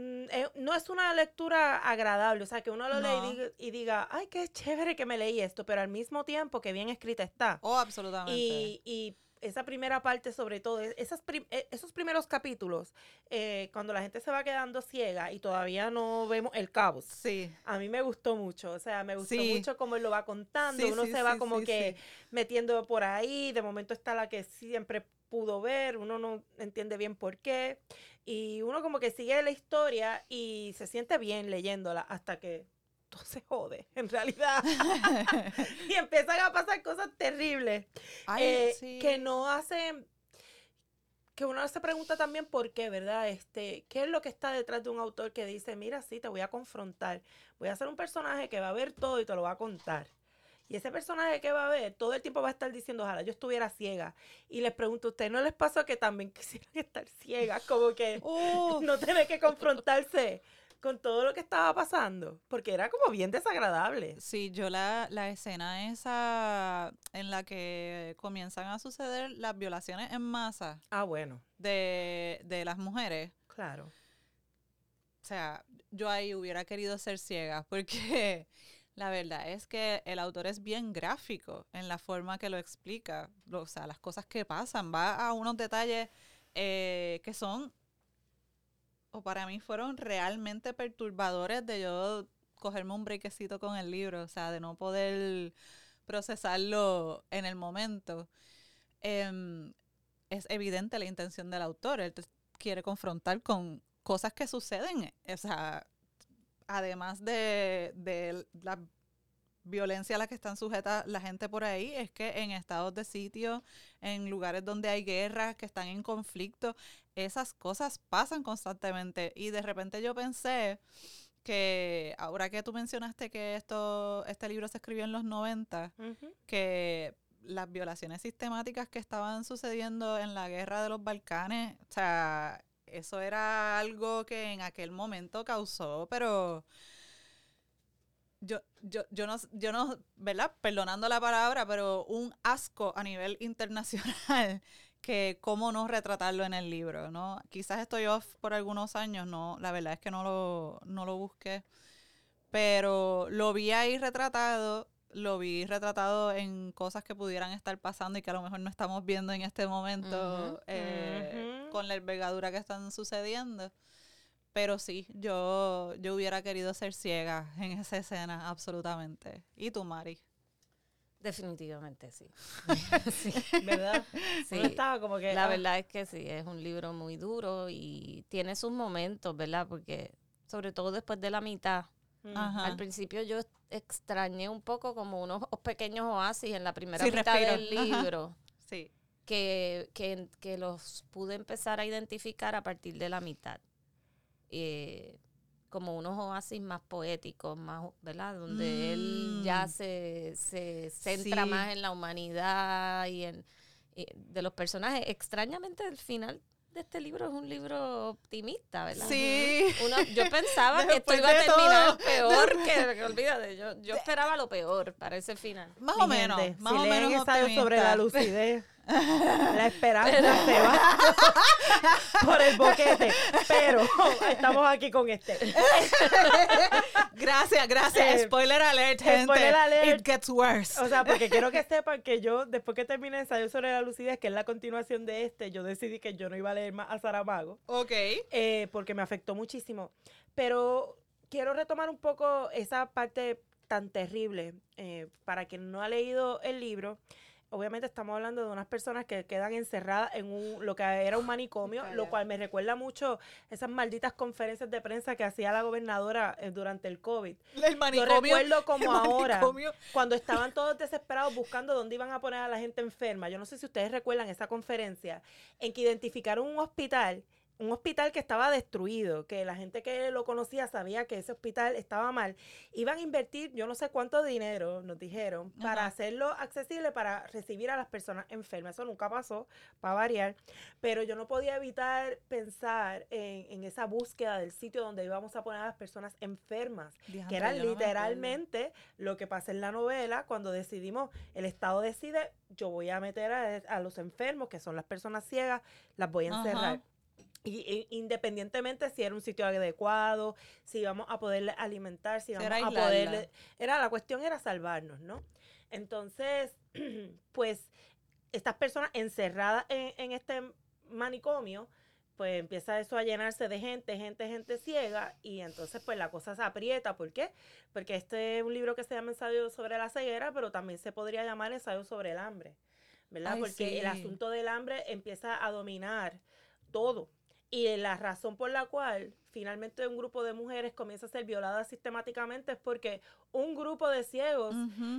S2: Mm, eh, No es una lectura agradable, o sea, que uno lo lee
S1: No.
S2: y diga, y diga, ay, qué chévere que me leí esto, pero al mismo tiempo que bien escrita está.
S1: Oh, absolutamente.
S2: Y, y esa primera parte, sobre todo, es- esas prim- eh, esos primeros capítulos, eh, cuando la gente se va quedando ciega y todavía no vemos el caos.
S1: Sí.
S2: A mí me gustó mucho, o sea, me gustó
S1: Sí.
S2: mucho cómo él lo va contando,
S1: Sí,
S2: uno
S1: sí,
S2: se va como que metiendo por ahí, de momento está la que siempre pudo ver, uno no entiende bien por qué, y uno como que sigue la historia y se siente bien leyéndola hasta que todo se jode, en realidad, y empiezan a pasar cosas terribles
S1: Ay,
S2: eh,
S1: sí.
S2: que no hacen que uno se pregunta también por qué, ¿verdad? Este, ¿qué es lo que está detrás de un autor que dice, mira, sí, te voy a confrontar, voy a hacer un personaje que va a ver todo y te lo va a contar? Y ese personaje que va a ver, todo el tiempo va a estar diciendo, ojalá yo estuviera ciega. Y les pregunto, ¿a ustedes no les pasó que también quisieran estar ciegas? Como que no tener que confrontarse con todo lo que estaba pasando. Porque era como bien desagradable.
S1: Sí, yo la, la escena esa en la que comienzan a suceder las violaciones en masa
S2: Ah, bueno,
S1: de, de las mujeres.
S2: claro.
S1: O sea, yo ahí hubiera querido ser ciega porque la verdad es que el autor es bien gráfico en la forma que lo explica. O sea, las cosas que pasan. Va a unos detalles eh, que son, o para mí fueron realmente perturbadores de yo cogerme un brequecito con el libro. O sea, de no poder procesarlo en el momento. Em, es evidente la intención del autor. Él quiere confrontar con cosas que suceden. O sea, además de, de la violencia a la que están sujetas la gente por ahí, es que en estados de sitio, en lugares donde hay guerras, que están en conflicto, esas cosas pasan constantemente. Y de repente yo pensé que ahora que tú mencionaste que esto, este libro se escribió en los 90,
S2: Ujú.
S1: que las violaciones sistemáticas que estaban sucediendo en la guerra de los Balcanes, o sea, eso era algo que en aquel momento causó, pero yo, yo, yo no, yo no, ¿verdad? Perdonando la palabra, pero un asco a nivel internacional que cómo no retratarlo en el libro, ¿no? Quizás estoy off por algunos años, no, la verdad es que no lo, no lo busqué, pero lo vi ahí retratado, lo vi retratado en cosas que pudieran estar pasando y que a lo mejor no estamos viendo en este momento eh. Con la envergadura que están sucediendo. Pero sí, yo, yo hubiera querido ser ciega en esa escena, absolutamente. ¿Y tú, Mari?
S3: Definitivamente sí. sí.
S2: ¿Verdad?
S3: Sí.
S2: Estaba como que.
S3: La
S2: ah,
S3: verdad es que sí, es un libro muy duro y tiene sus momentos, ¿verdad? Porque sobre todo después de la mitad,
S2: mm,
S1: Ajá.
S3: al principio yo extrañé un poco como unos pequeños oasis en la primera
S1: Sí,
S3: mitad
S1: respiro.
S3: del
S1: Ajá.
S3: libro.
S1: Sí.
S3: Que, que, que los pude empezar a identificar a partir de la mitad. Eh, como unos oasis más poéticos, más, ¿verdad? Donde él ya
S1: Mm.
S3: se, se centra
S1: Sí.
S3: más en la humanidad y en y de los personajes. Extrañamente, el final de este libro es un libro optimista, ¿verdad?
S1: Sí.
S3: Uno- yo pensaba que esto iba a terminar
S1: todo.
S3: peor que, que olvídate, yo, yo esperaba lo peor para ese final.
S1: Más
S2: mi
S1: o menos,
S2: gente,
S1: más
S2: si
S1: o menos
S2: ensayo sobre la
S1: optimista.
S2: lucidez, la esperanza se va por el boquete. Pero estamos aquí con este.
S1: Gracias, gracias.
S2: Eh,
S1: Spoiler alert, gente.
S2: spoiler alert.
S1: It gets worse.
S2: O sea, porque quiero que sepan que yo, después que terminé el ensayo sobre la lucidez, que es la continuación de este, yo decidí que yo no iba a leer más a Saramago.
S1: ok.
S2: eh, porque me afectó muchísimo. Pero quiero retomar un poco esa parte tan terrible. eh, para quien no ha leído el libro, obviamente estamos hablando de unas personas que quedan encerradas en un, lo que era un manicomio, lo cual me recuerda mucho esas malditas conferencias de prensa que hacía la gobernadora eh, durante el COVID.
S1: El manicomio.
S2: Yo recuerdo como ahora, cuando estaban todos desesperados buscando dónde iban a poner a la gente enferma. Yo no sé si ustedes recuerdan esa conferencia en que identificaron un hospital un hospital que estaba destruido, que la gente que lo conocía sabía que ese hospital estaba mal, iban a invertir yo no sé cuánto dinero, nos dijeron, para hacerlo accesible para recibir a las personas enfermas. Eso nunca pasó, para variar, pero yo no podía evitar pensar en, esa búsqueda del sitio donde íbamos a poner a las personas enfermas, que era literalmente lo que pasa en la novela cuando decidimos, el Estado decide, yo voy a meter a, los enfermos, que son las personas ciegas, las voy a encerrar. Y, independientemente si era un sitio adecuado, si íbamos a poder alimentar, si íbamos a poder... Era, la cuestión era salvarnos, ¿no? Entonces, pues, estas personas encerradas en, en este manicomio, pues empieza eso a llenarse de gente, gente, gente ciega, y entonces pues la cosa se aprieta. ¿Por qué? Porque este es un libro que se llama Ensayo sobre la ceguera, pero también se podría llamar Ensayo sobre el hambre, ¿verdad? Porque el asunto del hambre empieza a dominar todo. Y la razón por la cual finalmente un grupo de mujeres comienza a ser violada sistemáticamente es porque un grupo de ciegos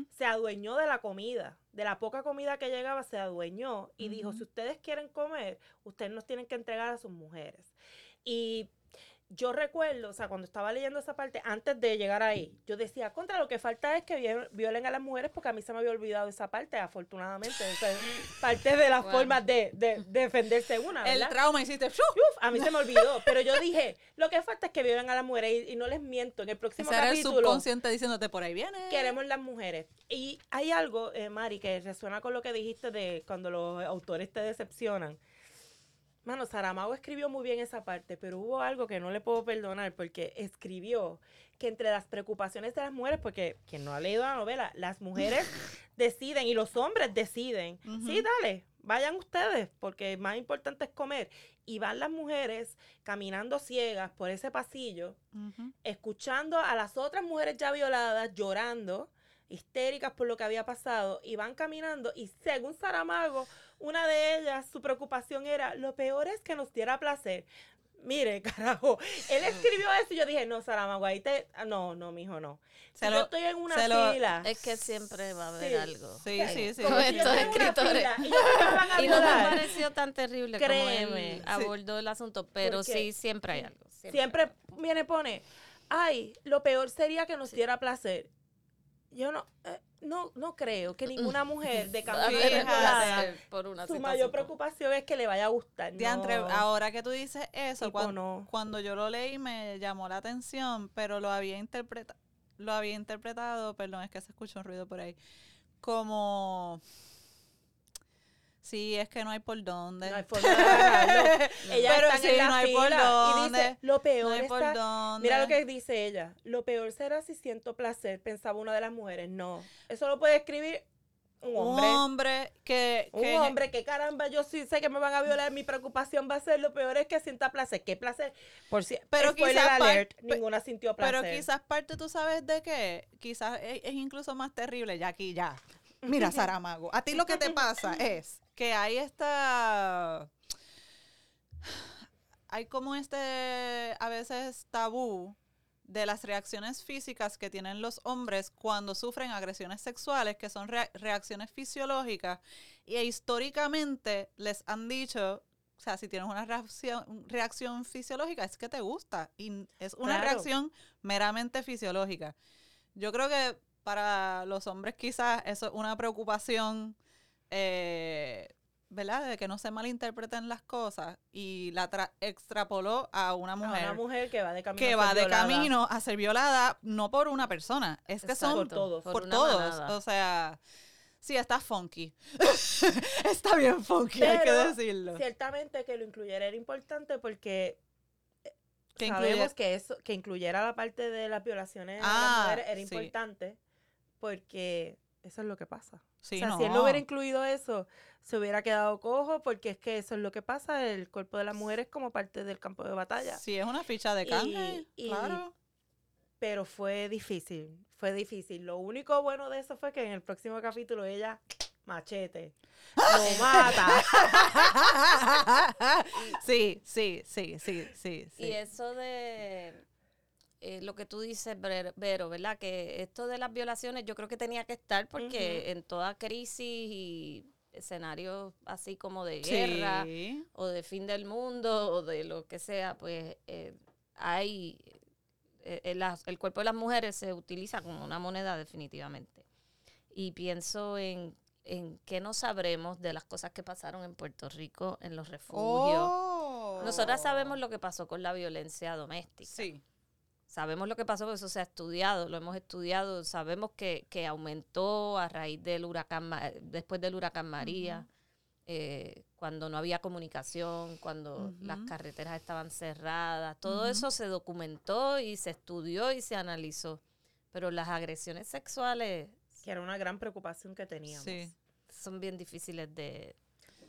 S2: se adueñó de la comida, de la poca comida que llegaba se adueñó y dijo, si ustedes quieren comer, ustedes nos tienen que entregar a sus mujeres. Y yo recuerdo, o sea, cuando estaba leyendo esa parte, antes de llegar ahí, yo decía, contra lo que falta es que violen a las mujeres porque a mí se me había olvidado esa parte, afortunadamente. parte de las formas de, defenderse una.
S1: El trauma hiciste, ¡Uf!
S2: a mí se me olvidó, pero yo dije, lo que falta es que violen a las mujeres y, no les miento, en el próximo Ese capítulo.
S1: Era el subconsciente diciéndote por ahí viene.
S2: Queremos las mujeres. Y hay algo, eh, Mari, que resuena con lo que dijiste de cuando los autores te decepcionan Mano, Saramago escribió muy bien esa parte, pero hubo algo que no le puedo perdonar porque escribió que entre las preocupaciones de las mujeres, porque quien no ha leído la novela, las mujeres deciden y los hombres deciden, sí, dale, vayan ustedes, porque más importante es comer. Y van las mujeres caminando ciegas por ese pasillo, escuchando a las otras mujeres ya violadas, llorando, histéricas por lo que había pasado, y van caminando y según Saramago, una de ellas, su preocupación era, lo peor es que nos diera placer. Mire, carajo, él escribió eso y yo dije, no, Saramago, ahí te... No, no, mijo, no. Si yo estoy en una fila...
S3: Es que siempre va a haber algo.
S1: Sí, sí, sí.
S3: Con estos escritores. y, no me pareció tan terrible
S2: Créeme.
S3: como él abordó el asunto, pero sí, siempre hay algo.
S2: Siempre. siempre viene, pone, ay, lo peor sería que nos diera placer. Yo no... Eh, no, no creo que ninguna mujer de cambio por una su mayor preocupación es que le vaya a gustar.
S1: ahora que tú dices eso, cuando, cuando yo lo leí me llamó la atención, pero lo había interpretado, lo había interpretado, perdón, es que se escucha un ruido por ahí, como Sí, es que no hay por dónde. No hay por dónde
S2: ella Pero sí, no hay por dónde. Y dice, lo peor no Mira lo que dice ella. Lo peor será si siento placer, pensaba una de las mujeres. No. Eso lo puede escribir un hombre.
S1: Un hombre que...
S2: un hombre que caramba, yo sí sé que me van a violar, mi preocupación va a ser lo peor es que sienta placer. ¿Qué placer? Por si, pero quizás alert, ninguna sintió placer.
S1: Pero quizás parte, tú sabes de qué, quizás es, es incluso más terrible, ya aquí, ya. Mira, Saramago, a ti lo que te pasa es que hay esta... Hay como este, a veces, tabú de las reacciones físicas que tienen los hombres cuando sufren agresiones sexuales, que son reacciones fisiológicas, y históricamente les han dicho, o sea, si tienes una reacción, reacción fisiológica, es que te gusta, y es una reacción meramente fisiológica. Yo creo que para los hombres quizás eso es una preocupación eh, ¿verdad? De que no se malinterpreten las cosas y la extrapoló a una mujer.
S2: A una mujer que va de camino,
S1: que a, ser va de camino a ser violada, no por una persona, es que son por todos. Por, todos. O sea, sí, está funky. está bien funky, hay que decirlo.
S2: Ciertamente que lo incluyera era importante porque que sabemos que eso, que incluyera la parte de las violaciones a las ah, mujeres era importante porque eso es lo que pasa. O sea, si él no hubiera incluido eso, se hubiera quedado cojo, porque es que eso es lo que pasa. El cuerpo de la mujer es como parte del campo de batalla.
S1: Sí, es una ficha de canje, claro.
S2: Pero fue difícil, fue difícil. Lo único bueno de eso fue que en el próximo capítulo ella machete, lo mata.
S1: sí, sí, sí, sí, sí, sí.
S3: Y eso de eh, lo que tú dices, Vero, ¿verdad? Que esto de las violaciones yo creo que tenía que estar porque en toda crisis y escenarios así como de guerra
S1: Sí.
S3: o de fin del mundo o de lo que sea, pues eh, hay... eh, eh, las- el cuerpo de las mujeres se utiliza como una moneda definitivamente. Y pienso en, en qué no sabremos de las cosas que pasaron en Puerto Rico, en los refugios.
S1: Oh.
S3: Nosotras sabemos lo que pasó con la violencia doméstica.
S1: Sí.
S3: Sabemos lo que pasó, porque eso se ha estudiado, lo hemos estudiado, sabemos que, que aumentó a raíz del huracán, después del huracán María, eh, cuando no había comunicación, cuando las carreteras estaban cerradas, todo eso se documentó y se estudió y se analizó. Pero las agresiones sexuales
S2: que era una gran preocupación que teníamos.
S1: Sí.
S3: son bien difíciles de...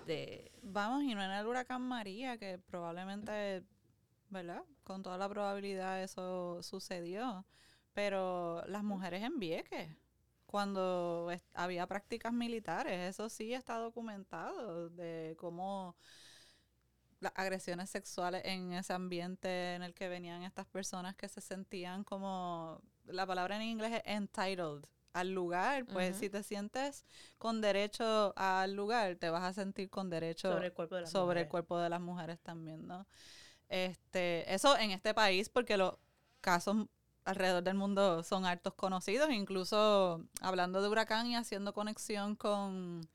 S3: de
S1: Vamos, y no en el huracán María, que probablemente, ¿verdad? Con toda la probabilidad eso sucedió. Pero las mujeres en Vieques, cuando había prácticas militares, eso sí está documentado de cómo las agresiones sexuales en ese ambiente en el que venían estas personas que se sentían como, la palabra en inglés es entitled al lugar, pues si te sientes con derecho al lugar, te vas a sentir con derecho
S2: Sobre el cuerpo de las
S1: sobre el
S2: mujeres.
S1: cuerpo de las mujeres también, ¿no? Este, eso en este país, porque los casos alrededor del mundo son hartos conocidos, incluso hablando de huracán y haciendo conexión con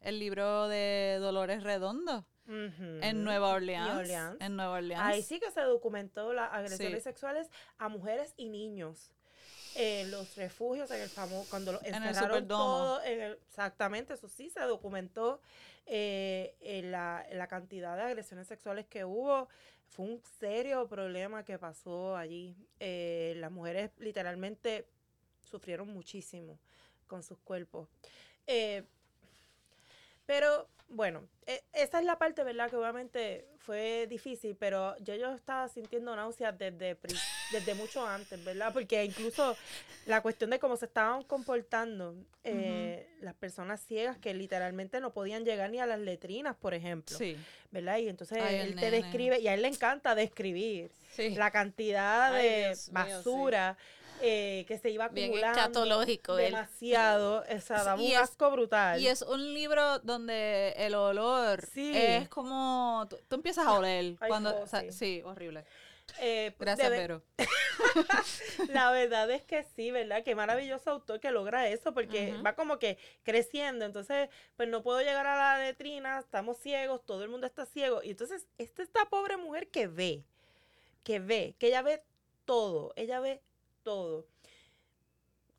S1: el libro de Dolores Redondo en Nueva Orleans,
S2: Orleans.
S1: En Nueva Orleans.
S2: Ahí sí que se documentó las agresiones
S1: Sí.
S2: sexuales a mujeres y niños. En los refugios, en el famoso, cuando lo
S1: el
S2: encerraron todo, en el- exactamente, eso sí se documentó eh, en la, en la cantidad de agresiones sexuales que hubo. Fue un serio problema que pasó allí. Eh, las mujeres literalmente sufrieron muchísimo con sus cuerpos. Eh, pero bueno, e- esa es la parte, ¿verdad? Que obviamente fue difícil, pero yo, yo estaba sintiendo náuseas desde, desde mucho antes, ¿verdad? Porque incluso la cuestión de cómo se estaban comportando eh, las personas ciegas que literalmente no podían llegar ni a las letrinas, por ejemplo,
S1: Sí,
S2: ¿verdad? Y entonces
S1: Ay,
S2: él te
S1: nene.
S2: describe, y a él le encanta describir
S3: Sí.
S2: la cantidad
S3: Ay,
S2: de
S3: Dios mío, sí.
S2: basura eh, que se iba
S3: Bien
S2: acumulando.
S3: él.
S2: demasiado, o sea, daba un
S1: es-
S2: asco brutal.
S1: y es un libro donde el olor
S2: Sí.
S1: es como, tú, tú empiezas a oler
S2: Ay,
S1: cuando,
S2: oh,
S1: o sea,
S2: sí.
S1: sí, horrible.
S2: Eh,
S1: Gracias,
S2: debe-
S1: Vero.
S2: La verdad es que sí, ¿verdad? Qué maravilloso autor que logra eso, porque va como que creciendo. Entonces, pues no puedo llegar a la letrina, estamos ciegos, todo el mundo está ciego. Y entonces, esta, esta pobre mujer que ve, que ve, que ella ve todo, ella ve todo.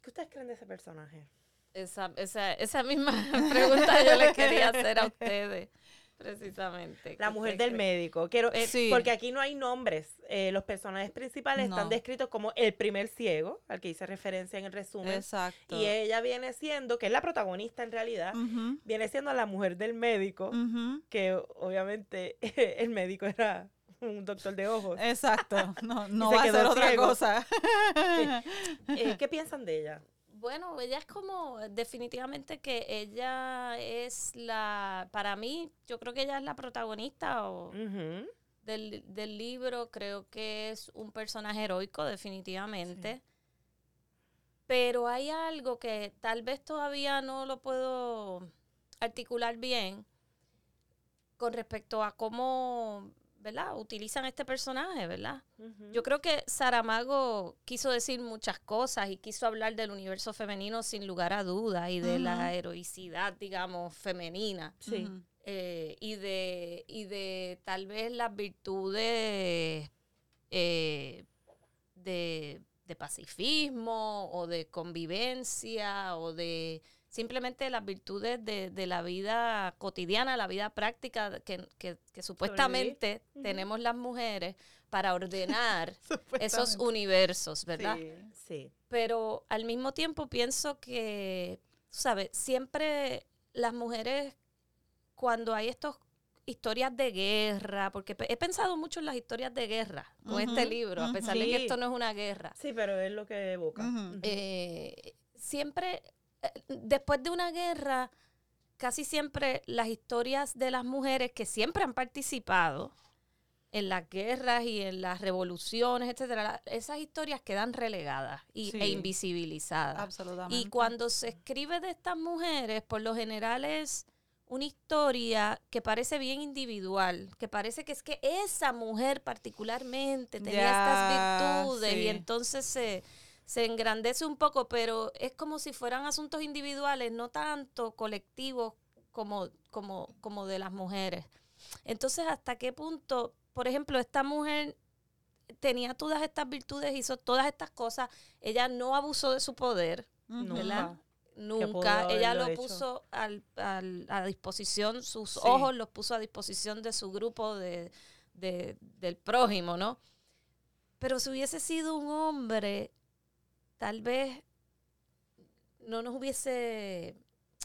S2: ¿Qué ustedes creen de ese personaje?
S3: Esa, esa, esa misma pregunta yo le quería hacer a ustedes, precisamente.
S2: La
S3: ¿Qué
S2: mujer del médico. Quiero,
S1: Eh, sí.
S2: Porque aquí no hay nombres. Eh, los personajes principales
S1: No.
S2: están descritos como el primer ciego, al que hice referencia en el resumen.
S1: Exacto.
S2: Y ella viene siendo, que es la protagonista en realidad, viene siendo la mujer del médico, que obviamente el médico era un doctor de ojos.
S1: Exacto. No, no va a ser otra cosa.
S2: Eh, ¿Qué piensan de ella?
S3: Bueno, ella es como, definitivamente que ella es la, para mí, yo creo que ella es la protagonista o del, del libro, creo que es un personaje heroico, definitivamente. Pero hay algo que tal vez todavía no lo puedo articular bien con respecto a cómo, ¿verdad? Utilizan este personaje, ¿verdad? Yo creo que Saramago quiso decir muchas cosas y quiso hablar del universo femenino sin lugar a dudas y de la heroicidad, digamos, femenina
S2: Sí.
S3: Eh, y de y de tal vez las virtudes eh, de, de pacifismo o de convivencia o de simplemente las virtudes de, de la vida cotidiana, la vida práctica que, que- que supuestamente tenemos las mujeres para ordenar esos universos, ¿verdad?
S1: Sí.
S2: Sí.
S3: pero al mismo tiempo pienso que, ¿sabes? Siempre las mujeres, cuando hay estas historias de guerra, porque he pensado mucho en las historias de guerra con este libro, a pesar de que esto no es una guerra.
S2: Sí, pero es lo que evoca.
S3: Eh, siempre, después de una guerra, casi siempre las historias de las mujeres que siempre han participado en las guerras y en las revoluciones, etcétera, esas historias quedan relegadas y,
S1: Sí.
S3: e invisibilizadas.
S1: Absolutamente.
S3: Y cuando se escribe de estas mujeres, por lo general es una historia que parece bien individual, que parece que es que esa mujer particularmente tenía
S1: Ya,
S3: estas virtudes
S1: sí.
S3: y entonces se, se engrandece un poco, pero es como si fueran asuntos individuales, no tanto colectivos como, como, como de las mujeres. Entonces, ¿hasta qué punto, por ejemplo, esta mujer tenía todas estas virtudes, hizo todas estas cosas, ella no abusó de su poder,
S1: Ujú.
S3: ¿verdad? Nunca. Ella lo
S2: hecho.
S3: puso al, al- a disposición, sus
S1: Sí.
S3: ojos los puso a disposición de su grupo de, de- del prójimo, ¿no? Pero si hubiese sido un hombre, tal vez no nos hubiese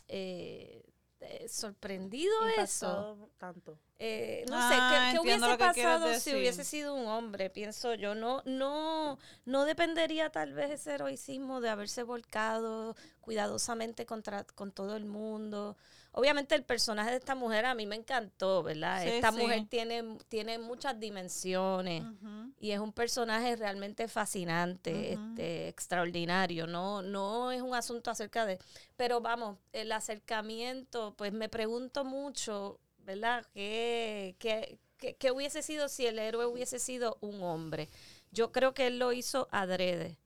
S3: eh, eh, sorprendido eso.
S2: Impactado tanto.
S3: Eh, no
S1: Ah,
S3: sé, ¿qué, qué hubiese
S1: que
S3: pasado si hubiese sido un hombre? Pienso yo, no, no, no dependería tal vez ese heroísmo de haberse volcado cuidadosamente contra, con todo el mundo. Obviamente el personaje de esta mujer a mí me encantó, ¿verdad?
S1: Sí,
S3: esta
S1: sí.
S3: mujer tiene, tiene muchas dimensiones y es un personaje realmente fascinante, este, extraordinario. No, no es un asunto acerca de, pero vamos, el acercamiento, pues me pregunto mucho, ¿verdad? ¿Qué, qué, qué- qué hubiese sido si el héroe hubiese sido un hombre? Yo creo que él lo hizo adrede.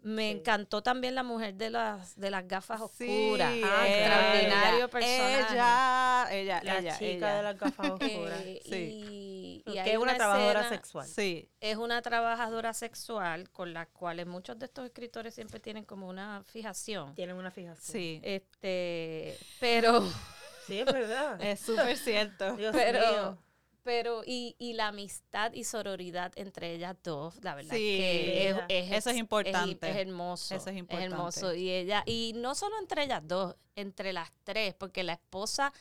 S3: Me
S2: Sí.
S3: encantó también la mujer de las de las gafas
S1: Sí,
S3: oscuras.
S2: Ah,
S3: extraordinario
S1: ella,
S3: personaje.
S1: Ella, ella,
S2: La
S1: ella,
S2: chica
S1: ella.
S2: de las gafas oscuras.
S3: Eh,
S1: Sí.
S3: y, y
S2: que
S3: hay
S2: es una, trabajadora
S3: escena-
S2: sexual.
S1: Sí,
S3: es una trabajadora sexual con la cual muchos de estos escritores siempre tienen como una fijación.
S2: Tienen una fijación.
S1: sí.
S3: Este, pero,
S2: Sí, es verdad.
S1: Es súper cierto.
S2: Dios
S3: pero,
S2: mío.
S3: pero, y, y la amistad y sororidad entre ellas dos, la verdad
S1: Sí,
S3: que es, es
S1: Eso es importante.
S3: Es, hermoso.
S1: Eso es importante.
S3: hermoso. Y ella, y no solo entre ellas dos, entre las tres, porque la esposa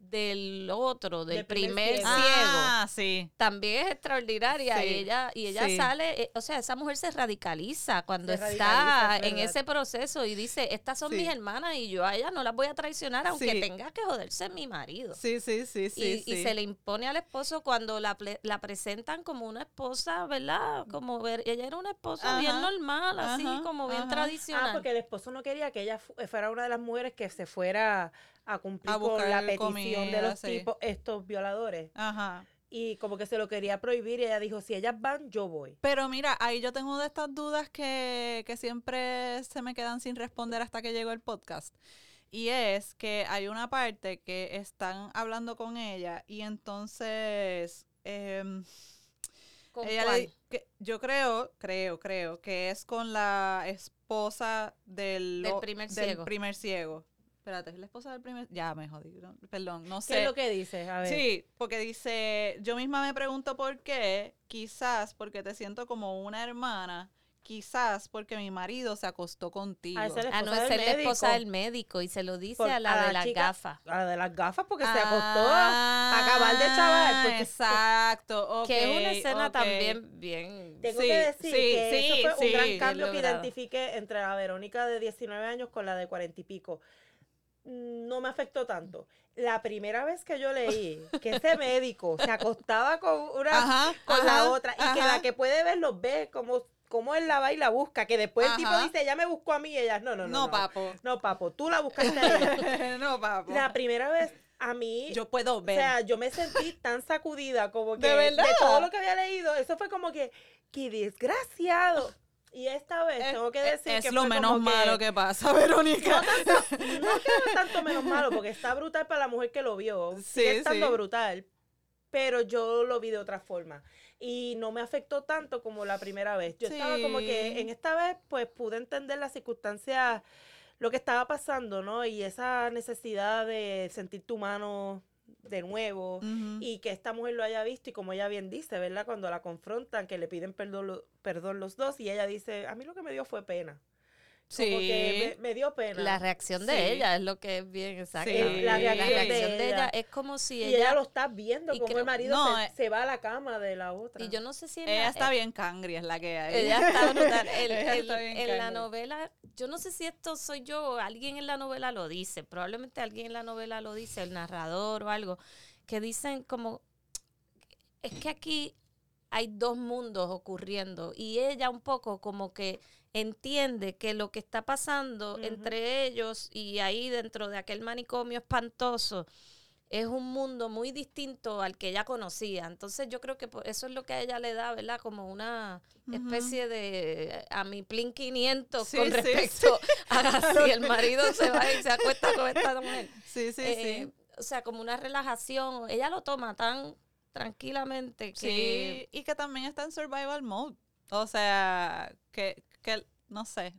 S3: del otro, del,
S2: Del primer
S3: primer,
S2: ciego.
S1: Ah, sí.
S3: también es extraordinaria
S1: Sí,
S3: y ella y ella
S1: sí.
S3: sale eh, o sea esa mujer se radicaliza cuando
S2: Se
S3: está
S2: radicaliza,
S3: en
S2: verdad.
S3: ese proceso y dice estas son
S1: Sí.
S3: mis hermanas y yo a ellas no las voy a traicionar aunque
S1: Sí.
S3: tenga que joderse mi marido
S1: Sí, sí, sí, sí.
S3: y, y se le impone al esposo cuando la, ple- la presentan como una esposa, ¿verdad? Como ver, ella era una esposa bien
S1: Ajá,
S3: normal, así
S1: ajá,
S3: como bien
S1: ajá.
S3: tradicional.
S2: Ah, porque el esposo no quería que ella fu- fuera una de las mujeres que se fuera a cumplir
S1: A
S2: con la petición de los
S1: sí.
S2: tipos, estos violadores.
S1: Ajá.
S2: Y como que se lo quería prohibir y ella dijo, si ellas van, yo voy.
S1: Pero mira, ahí yo tengo de estas dudas que, que siempre se me quedan sin responder hasta que llegó el podcast. Y es que hay una parte que están hablando con ella y entonces em,
S3: ¿Con
S1: ella le
S3: cuál?
S1: di- que yo creo, creo, creo que es con la esposa del,
S3: Del
S1: o-
S3: primer
S1: del
S3: ciego.
S1: primer ciego. Espérate, es la esposa del primer... Ya me jodí, no, perdón, no
S2: ¿Qué
S1: sé.
S2: es lo que dice? A ver.
S1: Sí, porque dice, yo misma me pregunto por qué, quizás porque te siento como una hermana, quizás porque mi marido se acostó contigo.
S2: Ah, esa es la
S3: Ah, no, es la esposa del médico y se lo dice
S2: Por-
S3: a la
S2: a
S3: de
S2: la
S3: las gafas.
S2: A la de las gafas porque se acostó a acabar de chaval. Porque
S1: Ah, Exacto, ok,
S3: que es una escena también bien...
S2: Tengo
S1: Sí,
S2: que decir
S1: sí,
S2: que
S1: sí,
S2: eso fue
S1: sí,
S2: un gran cambio que
S3: logrado.
S2: identifiqué entre la Verónica de 19 años con la de 40 y pico. No me afectó tanto. La primera vez que yo leí que ese médico se acostaba con una
S1: Ajá,
S2: con
S1: ajá,
S2: la otra y que
S1: ajá.
S2: la que puede ver los ve como, como él la va y la busca, que después el tipo dice, ella me buscó a mí y ella, no, no, no.
S1: No,
S2: No,
S1: papo.
S2: No, papo, tú la buscaste a ella.
S1: no, papo.
S2: La primera vez a mí
S1: Yo puedo
S2: o
S1: ver.
S2: sea, yo me sentí tan sacudida como que
S1: ¿De verdad?
S2: todo lo que había leído, eso fue como que, qué desgraciado. Y esta vez
S1: es,
S2: tengo que
S1: es-
S2: decir
S1: es
S2: que
S1: lo
S2: fue
S1: menos
S2: como
S1: malo que pasa, Verónica.
S2: No que no es tanto menos malo, porque está brutal para la mujer que lo vio.
S1: Sí,
S2: Sigue estando
S1: sí.
S2: brutal. Pero yo lo vi de otra forma. Y no me afectó tanto como la primera vez. Yo estaba como que en esta vez, pues pude entender las circunstancias, lo que estaba pasando, ¿no? Y esa necesidad de sentir tu mano de nuevo y que esta mujer lo haya visto y como ella bien dice, ¿verdad? Cuando la confrontan, que le piden perdón, perdón los dos y ella dice, a mí lo que me dio fue pena.
S1: Sí.
S2: Como que me, me dio pena.
S3: La reacción de
S1: Sí.
S3: ella es lo que es bien exacto.
S1: Sí,
S2: la reacción de
S3: de
S2: ella.
S3: ella es como si
S2: y
S3: ella,
S2: ella, lo está viendo
S3: y
S2: como
S3: creo-
S2: el marido
S1: No,
S2: se,
S1: eh.
S2: se va a la cama de la otra.
S3: y yo no sé si
S1: Ella
S3: la-
S1: está
S3: eh,
S1: bien cangri, es la que hay.
S3: Ella está brutal. El-
S1: Ella
S3: el-
S1: está bien
S3: en la novela, yo no sé si esto soy yo, o alguien en la novela lo dice, probablemente alguien en la novela lo dice, el narrador o algo, que dicen como, es que aquí hay dos mundos ocurriendo y ella un poco como que entiende que lo que está pasando entre ellos y ahí dentro de aquel manicomio espantoso es un mundo muy distinto al que ella conocía. Entonces yo creo que por eso es lo que a ella le da, ¿verdad? Como una especie de a mi plin 500
S1: Sí,
S3: con
S1: sí,
S3: respecto a si el marido se va y se acuesta con esta mujer.
S1: Sí, sí,
S3: Eh,
S1: sí.
S3: O sea, como una relajación. Ella lo toma tan tranquilamente que...
S1: Sí, y que también está en survival mode. O sea, que, que no sé.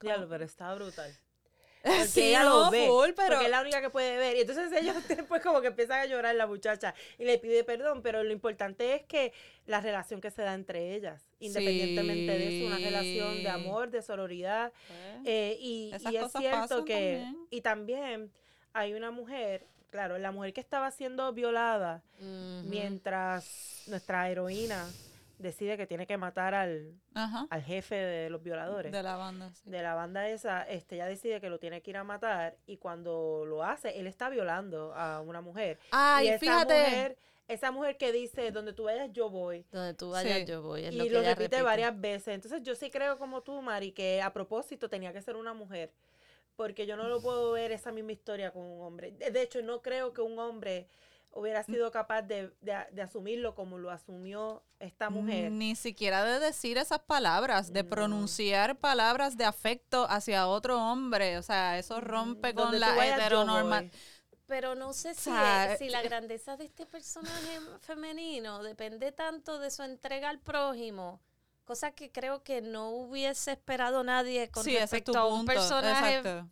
S2: Diablo, pero está brutal. Porque
S1: Sí,
S2: ella
S1: no,
S2: lo ve.
S1: full, pero
S2: Porque es la única que puede ver. Y entonces ellos después como que empiezan a llorar la muchacha y le pide perdón. Pero lo importante es que la relación que se da entre ellas, independientemente de eso, una relación de amor, de sororidad.
S1: pues,
S2: Eh, y, y es cierto que...
S1: también.
S2: Y también hay una mujer, claro, la mujer que estaba siendo violada mientras nuestra heroína decide que tiene que matar al,
S1: ajá,
S2: al jefe de los violadores
S1: de la banda. sí.
S2: de la banda esa, este, ella decide que lo tiene que ir a matar y cuando lo hace, él está violando a una mujer.
S1: Ay,
S2: y esa
S1: fíjate.
S2: mujer, esa mujer que dice, donde tú vayas, yo voy.
S3: Donde tú vayas,
S1: Sí.
S3: yo voy. Es lo
S2: Y
S3: que
S2: lo
S3: ella
S2: repite,
S3: repite.
S2: varias veces. Entonces yo sí creo como tú, Mari, que a propósito tenía que ser una mujer. Porque yo no lo puedo ver esa misma historia con un hombre. De hecho, no creo que un hombre hubiera sido capaz de, de, de asumirlo como lo asumió esta mujer.
S1: Ni siquiera de decir esas palabras, de
S2: No.
S1: pronunciar palabras de afecto hacia otro hombre. O sea, eso rompe con la
S2: tú vayas, yo
S1: heteronorma.
S2: voy.
S3: Pero no sé si,
S1: sea,
S3: si la grandeza de este personaje femenino depende tanto de su entrega al prójimo, cosa que creo que no hubiese esperado nadie con
S1: Sí, es
S3: respecto a un
S1: punto.
S3: personaje
S1: Exacto.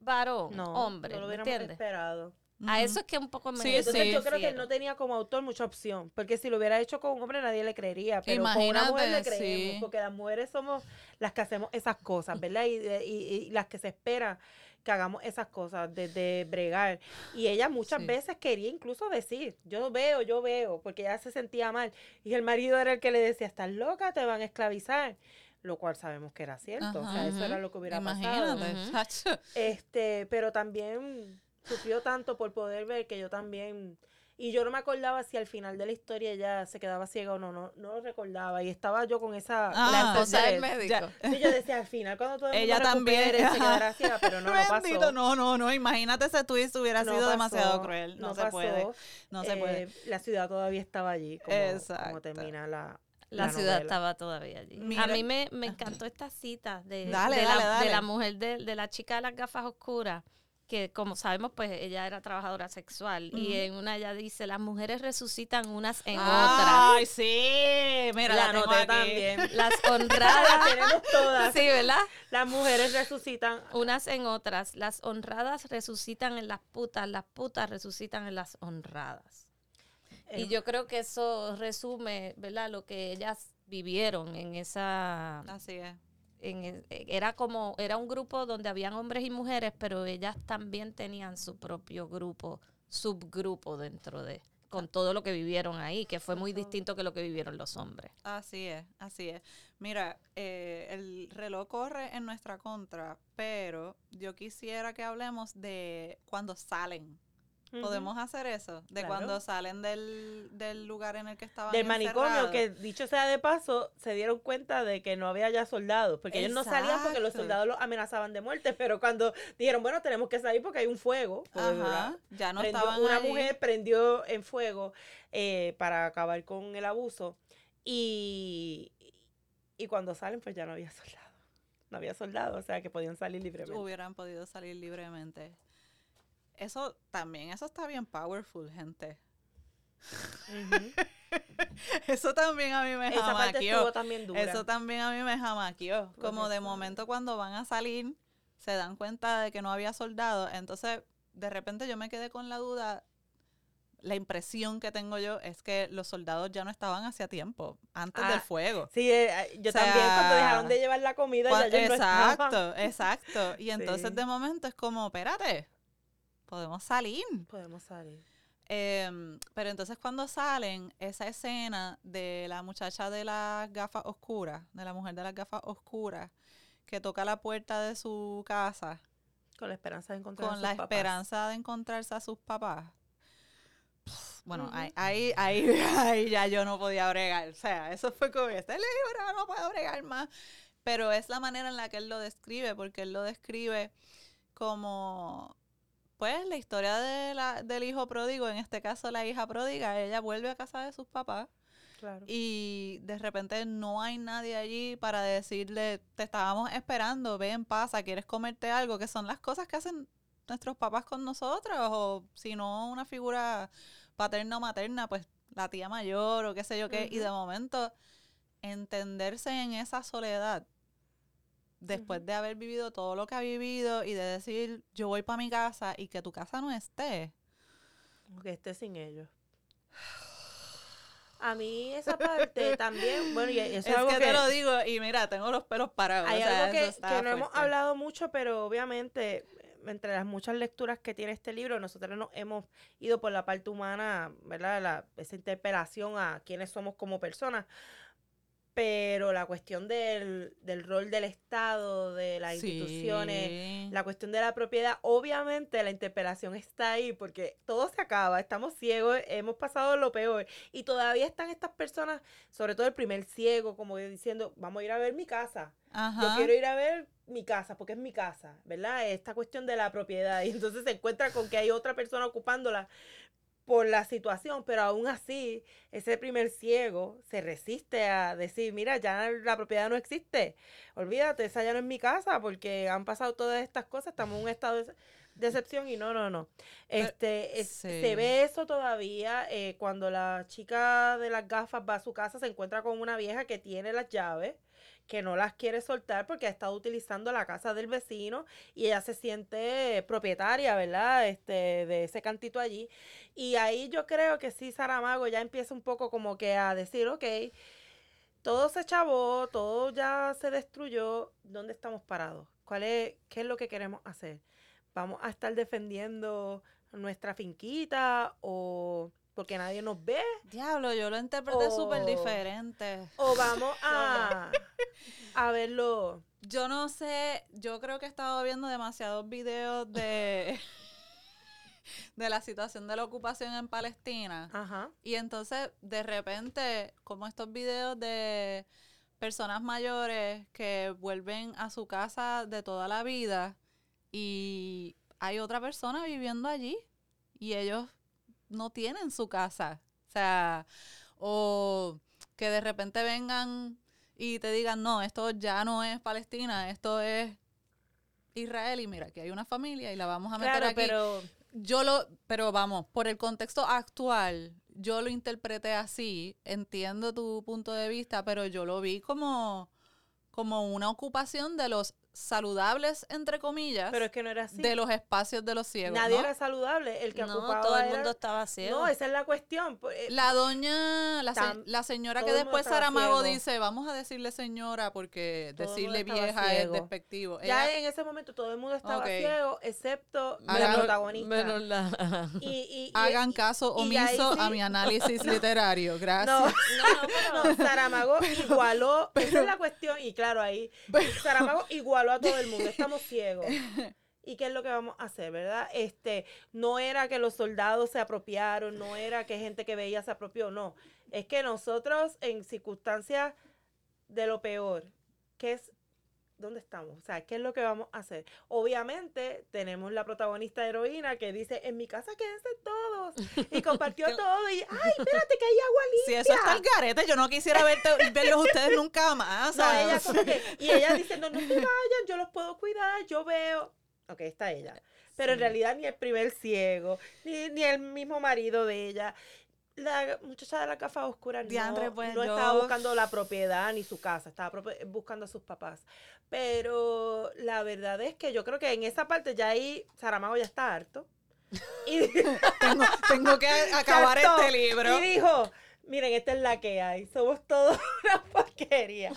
S3: varón,
S2: No,
S3: hombre,
S2: no lo
S3: ¿me
S2: hubiéramos
S3: entiendes?
S2: esperado.
S3: A eso es que un poco me
S1: Sí,
S2: Entonces
S1: sí.
S2: yo creo que él no tenía como autor mucha opción, porque si lo hubiera hecho con un hombre nadie le creería, pero con una mujer le
S1: Imagínate,
S2: creemos,
S1: sí.
S2: porque las mujeres somos las que hacemos esas cosas, ¿verdad? Y, y- las que se espera que hagamos esas cosas, desde bregar. Y ella muchas
S1: Sí.
S2: veces quería incluso decir, yo veo, yo veo, porque ella se sentía mal. Y el marido era el que le decía, estás loca, te van a esclavizar. Lo cual sabemos que era cierto, o sea,
S1: Ajá.
S2: eso era lo que hubiera pasado.
S1: Imagínate.
S2: Este, pero también sufrió tanto por poder ver que yo también y yo no me acordaba si al final de la historia ella se quedaba ciega o no, no, no lo recordaba y estaba yo con esa
S1: Ah,
S3: La esposa del
S2: estrés.
S3: médico.
S1: Ya.
S2: Sí, yo decía al final cuando todo el mundo
S1: Ella también,
S2: se quedará ciega, pero no, no
S1: Bendito,
S2: pasó.
S1: no, no, no. Imagínate ese twist hubiera
S2: No
S1: sido
S2: pasó,
S1: demasiado cruel. No, se
S2: pasó.
S1: puede. No se
S2: Eh,
S1: puede.
S2: La ciudad todavía estaba allí, como,
S1: Exacto.
S2: como termina la,
S3: La,
S2: la
S3: ciudad
S2: novela.
S3: estaba todavía allí.
S1: Mira-
S3: A mí me, me encantó esta cita de,
S1: Dale,
S3: de,
S1: dale,
S3: la,
S1: dale.
S3: de la mujer, de, de la chica de las gafas oscuras, que como sabemos, pues ella era trabajadora sexual. Y en una ella dice, las mujeres resucitan unas en
S1: Ay, sí. Mira,
S2: la
S1: la, aquí.
S2: también.
S3: otras. Las
S2: Las
S3: honradas,
S2: tenemos todas.
S3: sí, ¿verdad?
S2: Las mujeres resucitan.
S3: Unas en otras. Las honradas resucitan en las putas, las putas resucitan en las honradas. Y yo creo que eso resume, ¿verdad? Lo que ellas vivieron en esa
S1: Así es.
S3: En era como era un grupo donde habían hombres y mujeres, pero ellas también tenían su propio grupo, subgrupo dentro de con todo lo que vivieron ahí, que fue muy distinto que lo que vivieron los hombres.
S1: Así es, así es. Mira, eh, el reloj corre en nuestra contra, pero yo quisiera que hablemos de cuando salen. ¿Podemos hacer eso? De
S2: Claro.
S1: cuando salen del, del lugar en el que estaban
S2: del manicomio,
S1: encerrados.
S2: que dicho sea de paso, se dieron cuenta de que no había ya soldados, porque ellos no salían porque los soldados los amenazaban de muerte, pero cuando dijeron, bueno, tenemos que salir porque hay un fuego, porque,
S1: Ajá, ya no
S2: Prendió-
S1: estaban
S2: una
S1: allí.
S2: mujer prendió en fuego eh, para acabar con el abuso y, y cuando salen pues ya no había soldados. No había soldados, o sea que podían salir libremente.
S1: hubieran podido salir libremente. Eso también, eso está bien powerful, gente. Eso también a mí me
S2: Esa
S1: jamaqueó.
S2: estuvo también dura.
S1: Eso también a mí me jamaqueó.
S2: Porque
S1: Como de momento cuando van a salir, se dan cuenta de que no había soldados. Entonces, de repente yo me quedé con la duda. la impresión que tengo yo es que los soldados ya no estaban hacía tiempo, antes
S2: Ah,
S1: del fuego.
S2: Sí, eh, yo
S1: O sea,
S2: también cuando dejaron de llevar la comida ya yo no
S1: exacto, exacto. Y entonces
S2: Sí.
S1: de momento es como, espérate, podemos salir.
S2: Podemos salir.
S1: Em, pero entonces cuando salen, esa escena de la muchacha de las gafas oscuras, de la mujer de las gafas oscuras, que toca la puerta de su casa
S2: Con la esperanza de encontrar a
S1: con
S2: sus
S1: la
S2: papás.
S1: esperanza de encontrarse a sus papás. Pff, Bueno, ahí, ahí, ahí ya yo no podía bregar. O sea, eso fue como, este libro no puedo bregar más. Pero es la manera en la que él lo describe, porque él lo describe como, pues, la historia de la, del hijo pródigo, en este caso la hija pródiga, ella vuelve a casa de sus papás
S2: Claro.
S1: y de repente no hay nadie allí para decirle, te estábamos esperando, ven, pasa, quieres comerte algo, que son las cosas que hacen nuestros papás con nosotros, o si no una figura paterna o materna, pues la tía mayor o qué sé yo qué, y de momento entenderse en esa soledad después de haber vivido todo lo que ha vivido y de decir, yo voy para mi casa y que tu casa no esté.
S2: que esté sin ellos. A mí esa parte también, bueno, y eso es,
S1: Es
S2: algo
S1: que,
S2: que,
S1: te lo digo y mira, tengo los pelos parados.
S2: hay
S1: o sea,
S2: algo que, no hemos hablado mucho, pero obviamente entre las muchas lecturas que tiene este libro, nosotros nos hemos ido por la parte humana, ¿verdad? La, esa interpelación a quiénes somos como personas. Pero la cuestión del, del rol del Estado, de las instituciones, la cuestión de la propiedad, obviamente la interpelación está ahí porque todo se acaba, estamos ciegos, hemos pasado lo peor y todavía están estas personas, sobre todo el primer ciego, como diciendo, vamos a ir a ver mi casa, yo
S1: Ajá.
S2: quiero ir a ver mi casa porque es mi casa, ¿verdad? Esta cuestión de la propiedad y entonces se encuentra con que hay otra persona ocupándola por la situación, pero aún así ese primer ciego se resiste a decir, mira, ya la propiedad no existe, olvídate, esa ya no es mi casa porque han pasado todas estas cosas, estamos en un estado de decepción y no, no, no. Este, es-
S1: sí.
S2: Se ve eso todavía eh, cuando la chica de las gafas va a su casa, se encuentra con una vieja que tiene las llaves que no las quiere soltar porque ha estado utilizando la casa del vecino y ella se siente propietaria, ¿verdad? Este, de ese cantito allí. Y ahí yo creo que sí, Saramago ya empieza un poco como que a decir, ok, todo se chavó, todo ya se destruyó, ¿dónde estamos parados? ¿Cuál es, ¿Qué es lo que queremos hacer? ¿Vamos a estar defendiendo nuestra finquita o porque nadie nos ve?
S1: Diablo, yo lo interpreté súper diferente.
S2: ¿O vamos a, a verlo?
S1: Yo no sé, yo creo que he estado viendo demasiados videos de, de la situación de la ocupación en Palestina.
S2: Ajá.
S1: Y entonces, de repente, como estos videos de personas mayores que vuelven a su casa de toda la vida y hay otra persona viviendo allí y ellos no tienen su casa. O sea, o que de repente vengan y te digan, no, esto ya no es Palestina, esto es Israel y mira, aquí hay una familia y la vamos a meter
S2: Claro,
S1: aquí.
S2: pero
S1: Yo lo, pero vamos, por el contexto actual, yo lo interpreté así, entiendo tu punto de vista, pero yo lo vi como, como una ocupación de los saludables, entre comillas,
S2: pero es que no era así.
S1: de los espacios de los ciegos.
S2: Nadie
S1: ¿no?
S2: era saludable. El que
S3: no,
S2: ocupaba
S3: todo el
S2: era-
S3: mundo estaba ciego.
S2: No, esa es la cuestión. pues, eh,
S1: La doña, la, se- la señora que después Saramago dice, vamos a decirle señora porque
S2: Todo
S1: decirle vieja es despectivo.
S2: ya
S1: Ella-
S2: en ese momento todo el mundo estaba
S1: Ok.
S2: ciego, excepto la protagonista.
S3: Menos la...
S2: Y, y- y-
S1: hagan
S2: y-
S1: caso omiso a mi análisis literario. Gracias.
S2: No,
S3: No, no, pero...
S2: no, Saramago igualó, esa es la cuestión, y claro, ahí Saramago igualó a todo el mundo, estamos ciegos. ¿Y qué es lo que vamos a hacer, verdad? Este, no era que los soldados se apropiaron, no era que gente que veía se apropió, no. Es que nosotros en circunstancias de lo peor, ¿qué es? ¿Dónde estamos? O sea, ¿qué es lo que vamos a hacer? Obviamente tenemos la protagonista heroína que dice, en mi casa quédense todos. Y compartió todo y, ay, espérate que hay agua limpia.
S1: Si eso está el garete, yo no quisiera verte, verlos ustedes nunca más.
S2: No, ella como que, y ella diciendo, no se vayan, yo los puedo cuidar, yo veo. Ok, está ella. Pero en realidad ni el primer ciego, ni, ni el mismo marido de ella. La muchacha de la gafa oscura no,
S1: pues,
S2: no
S1: yo-
S2: estaba buscando la propiedad ni su casa, estaba buscando a sus papás. Pero la verdad es que yo creo que en esa parte ya ahí Saramago ya está harto. Y,
S1: tengo, tengo que acabar este libro.
S2: y dijo, miren, esta es la que hay, somos todos una porquería.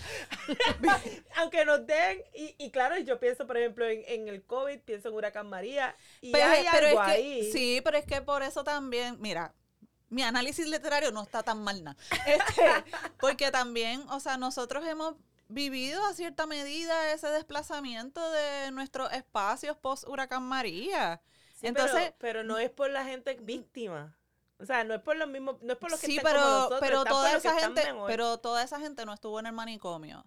S2: Aunque nos den, y, y claro, yo pienso, por ejemplo, en, en el COVID, pienso en Huracán María, y
S1: Pero,
S2: hay
S1: pero
S2: algo
S1: es que,
S2: ahí.
S1: sí, pero es que por eso también, mira, mi análisis literario no está tan mal nada. Este, porque también, o sea, nosotros hemos vivido a cierta medida ese desplazamiento de nuestros espacios post huracán María.
S2: Sí,
S1: Entonces,
S2: pero, pero no es por la gente víctima. O sea, no es por los mismos, no es por los que
S1: sí,
S2: están
S1: pero,
S2: como nosotros,
S1: pero toda esa gente, pero toda esa gente no estuvo en el manicomio.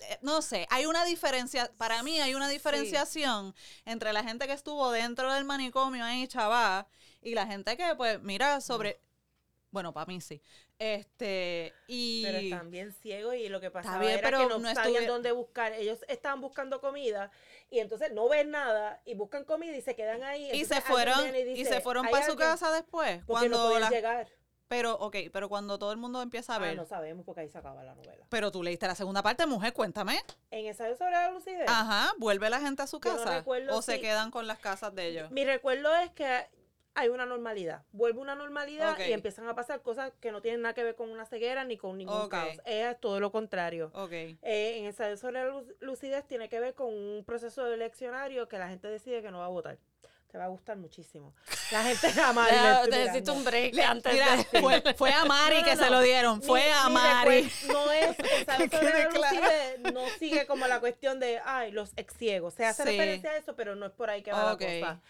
S1: Eh, No sé, hay una diferencia, para mí hay una diferenciación entre la gente que estuvo dentro del manicomio ahí, chaval, y la gente que, pues, mira, sobre, bueno, para mí sí, este, y...
S2: Pero están bien ciegos y lo que pasaba
S1: bien,
S2: era
S1: pero
S2: que no,
S1: no
S2: sabían
S1: estuve-
S2: dónde buscar. Ellos estaban buscando comida y entonces no ven nada y buscan comida y se quedan ahí.
S1: y se fueron, y,
S2: dice,
S1: se fueron
S2: "¿Hay
S1: para su
S2: alguien?".
S1: casa después,
S2: Porque no
S1: cuando
S2: podían
S1: la-
S2: llegar.
S1: pero, ok, pero cuando todo el mundo empieza a
S2: Ah,
S1: ver,
S2: no sabemos porque ahí se acaba la novela.
S1: pero tú leíste la segunda parte, mujer, cuéntame,
S2: En ensayo sobre la lucidez,
S1: ajá, vuelve la gente a su
S2: no
S1: casa,
S2: recuerdo
S1: o se quedan con las casas de ellos.
S2: mi recuerdo es que hay una normalidad. Vuelve una normalidad y empiezan a pasar cosas que no tienen nada que ver con una ceguera ni con ningún
S1: Ok.
S2: caos. Es todo lo contrario. Eh, en ensayo sobre la lu- lucidez tiene que ver con un proceso eleccionario que la gente decide que no va a votar. Te va a gustar muchísimo. La gente ama
S3: Deja- Necesito un break antes
S1: Mira,
S3: de...
S1: fue, fue a Mari
S2: No, no,
S1: que se lo dieron. Fue a Mari.
S2: No es, ensayo
S1: Que
S2: sobre la
S1: claro.
S2: lucidez no sigue como la cuestión de, ay, los ex ciegos. Se hace
S1: Sí.
S2: referencia a eso, pero no es por ahí que va la cosa.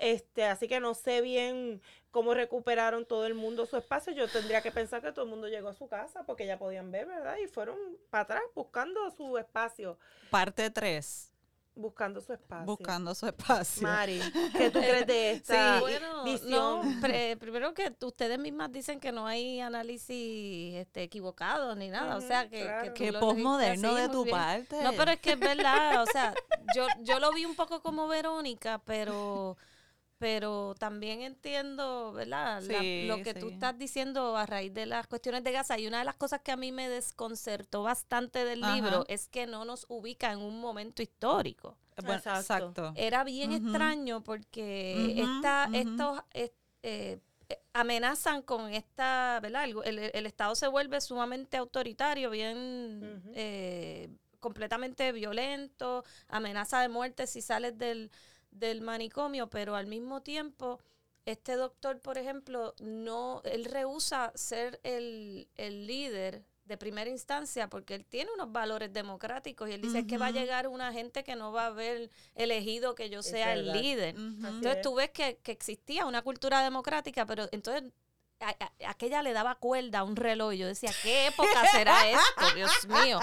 S2: Este, así que no sé bien cómo recuperaron todo el mundo su espacio. Yo tendría que pensar que todo el mundo llegó a su casa porque ya podían ver, ¿verdad? Y fueron para atrás buscando su espacio.
S1: Parte 3.
S2: Buscando su espacio.
S1: Buscando su espacio.
S2: Mari, ¿qué tú crees de esta
S1: Sí,
S3: Bueno,
S2: visión?
S3: no, pre- primero que ustedes mismas dicen que no hay análisis este, equivocado ni nada, o sea que,
S2: claro.
S3: que lo
S1: posmoderno de tu
S3: bien.
S1: parte.
S3: No, pero es que es verdad, o sea, yo, yo lo vi un poco como Verónica, pero pero también entiendo, ¿verdad? La- lo que tú
S1: sí.
S3: estás diciendo a raíz de las cuestiones de Gaza. Y una de las cosas que a mí me desconcertó bastante del
S1: Ajá.
S3: libro es que no nos ubica en un momento histórico.
S1: Bueno,
S2: Exacto.
S1: exacto.
S3: Era bien extraño porque
S1: Ujú,
S3: esta, estos es- eh, eh, amenazan con esta, ¿verdad? El, el- el Estado se vuelve sumamente autoritario, bien eh, completamente violento, amenaza de muerte si sales del, del manicomio, pero al mismo tiempo este doctor, por ejemplo, no, él rehúsa ser el, el líder de primera instancia porque él tiene unos valores democráticos y él dice "Es que va a llegar una gente que no va a haber elegido que yo sea el líder. Entonces
S2: es.
S3: tú ves que, que existía una cultura democrática, pero entonces a, a- aquella le daba cuerda a un reloj. y Yo decía, ¿qué época será esto? Dios mío.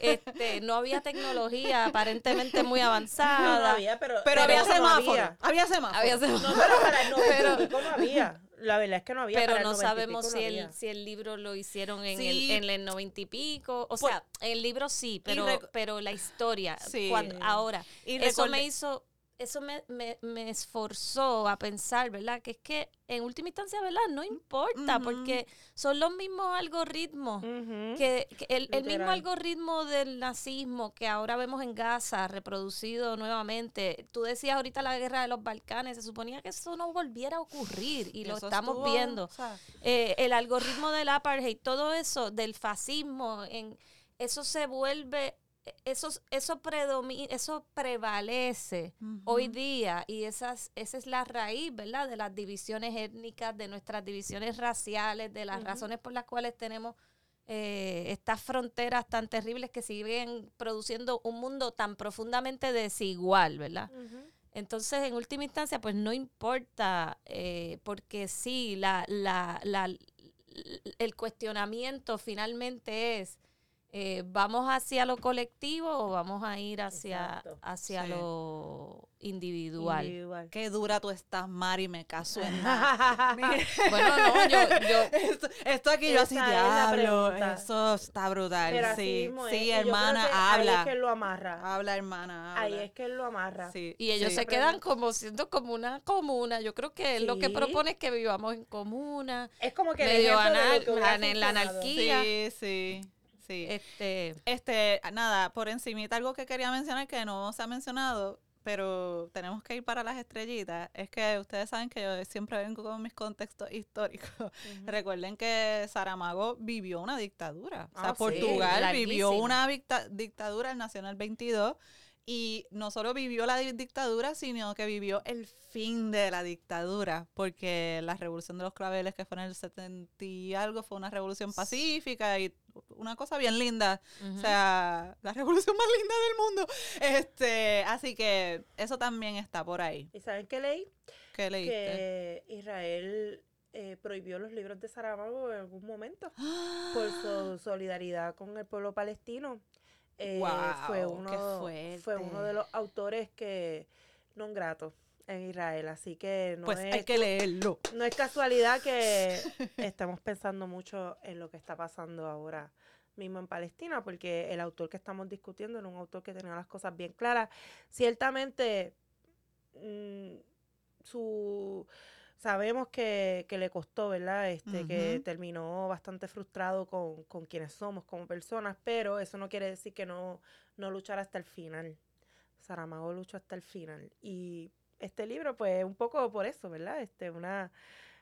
S3: Este, no había tecnología aparentemente muy
S2: No, no
S3: avanzada.
S2: había, pero,
S1: Pero había
S2: eso no
S1: semáforo.
S2: había.
S1: Había semáforo.
S3: Había
S2: No, pero para el 90
S3: Pero-
S2: no había. La verdad es que no había.
S3: pero no
S2: 90 y
S3: sabemos si
S2: no
S3: el, si el libro lo hicieron en,
S1: Sí.
S3: el, en el noventa y pico. O
S1: Pues-
S3: sea, el libro sí, pero, pero la historia,
S1: Sí.
S3: cuando, ahora,
S1: Y
S3: eso me hizo, eso me, me, me esforzó a pensar, ¿verdad? Que es que en última instancia, ¿verdad? No importa,
S1: Ujú.
S3: porque son los mismos algoritmos. Que, que el, el mismo algoritmo del nazismo que ahora vemos en Gaza reproducido nuevamente. Tú decías ahorita la guerra de los Balcanes, se suponía que eso no volviera a ocurrir y lo estamos
S1: estuvo,
S3: viendo
S1: o sea,
S3: eh, el algoritmo del apartheid, todo eso del fascismo, en, eso se vuelve, eso, eso, eso prevalece hoy día y esas, esa es la raíz, ¿verdad? De las divisiones étnicas, de nuestras divisiones raciales, de las razones por las cuales tenemos eh, estas fronteras tan terribles que siguen produciendo un mundo tan profundamente desigual, ¿verdad? Entonces, en última instancia, pues no importa, eh, porque sí, la, la, la, el cuestionamiento finalmente es, eh, ¿vamos hacia lo colectivo o vamos a ir hacia,
S2: Exacto.
S3: hacia
S1: Sí.
S3: lo individual?
S2: Individual.
S1: Qué dura tú estás, Mari, me caso en.
S3: Bueno, no, yo, yo
S1: esto, esto aquí yo así
S2: es
S1: diablo. Eso está brutal.
S2: Pero
S1: sí,
S2: mismo
S1: sí, hermana,
S2: que Ahí
S1: habla.
S2: es que él lo amarra.
S1: Habla, hermana, habla.
S2: Ahí es que él lo amarra.
S1: Sí,
S3: y ellos
S1: sí.
S3: se quedan como siendo como una comuna. Yo creo que él lo que propone es que vivamos en comuna,
S2: Es como que
S3: medio
S2: de lo que
S3: la anarquía.
S1: Sí, sí, sí.
S3: este,
S1: Este, nada, por encimita algo que quería mencionar que no se ha mencionado, pero tenemos que ir para las estrellitas. Es que ustedes saben que yo siempre vengo con mis contextos históricos. Recuerden que Saramago vivió una dictadura. O sea,
S2: Ah, sí,
S1: Portugal vivió una dicta- dictadura, el 22. Y no solo vivió la di- dictadura, sino que vivió el fin de la dictadura, porque la revolución de los claveles, que fue en el 70 y algo, fue una revolución pacífica y una cosa bien linda. O sea, la revolución más linda del mundo. Este, así que eso también está por ahí.
S2: ¿Y saben qué leí?
S1: ¿Qué leíste?
S2: Que Israel eh, prohibió los libros de Saramago en algún momento por su solidaridad con el pueblo palestino. Eh, fue, uno, fue uno de los autores que no gratos en Israel, así que no,
S1: pues
S2: es,
S1: hay que leerlo.
S2: no es casualidad que estemos pensando mucho en lo que está pasando ahora mismo en Palestina, porque el autor que estamos discutiendo era un autor que tenía las cosas bien claras. Ciertamente, mm, su sabemos que, que le costó, ¿verdad? Este, que terminó bastante frustrado con, con quienes somos como personas, pero eso no quiere decir que no, no luchara hasta el final. Saramago luchó hasta el final. Y este libro, pues, un poco por eso, ¿verdad? Este, una,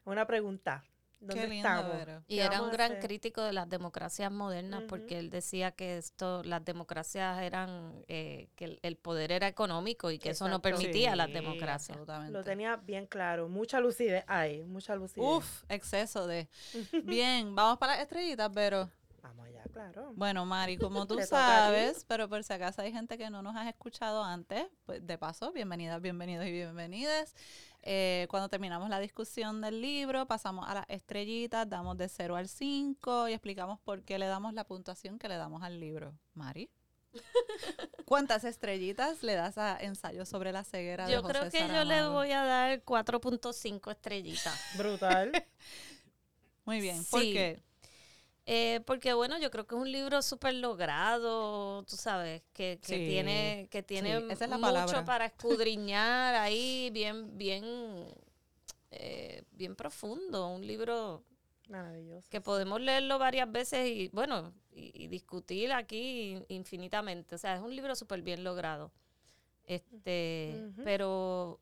S2: una pregunta. ¿Dónde
S1: Qué lindo,
S2: estamos?
S3: Y
S2: ¿Qué
S3: era un gran crítico de las democracias modernas porque él decía que esto, las democracias eran, eh, que el, el poder era económico y que eso no permitía las democracias.
S2: Lo tenía bien claro. Mucha lucidez hay, mucha lucidez.
S1: Uf, exceso de. Bien, vamos para las estrellitas, pero.
S2: Vamos allá, claro.
S1: Bueno, Mari, como tú sabes, pero por si acaso hay gente que no nos has escuchado antes, pues de paso, bienvenidas, bienvenidos y bienvenidas. Eh, cuando terminamos la discusión del libro, pasamos a las estrellitas, damos de 0 al 5 y explicamos por qué le damos la puntuación que le damos al libro. Mari. ¿Cuántas estrellitas le das a Ensayo sobre la ceguera de
S3: Yo
S1: José
S3: creo que yo le voy a dar 4.5 estrellitas.
S2: Brutal.
S1: Muy bien, ¿por qué?
S3: Eh, porque bueno, yo creo que es un libro súper logrado, tú sabes, que, que
S1: Sí,
S3: tiene, que tiene
S1: sí, esa es la
S3: mucho
S1: palabra.
S3: para escudriñar ahí, bien, bien, eh, bien profundo, un libro
S2: Maravilloso.
S3: que podemos leerlo varias veces y bueno, y, y discutir aquí in- infinitamente. O sea, es un libro súper bien logrado. Este, pero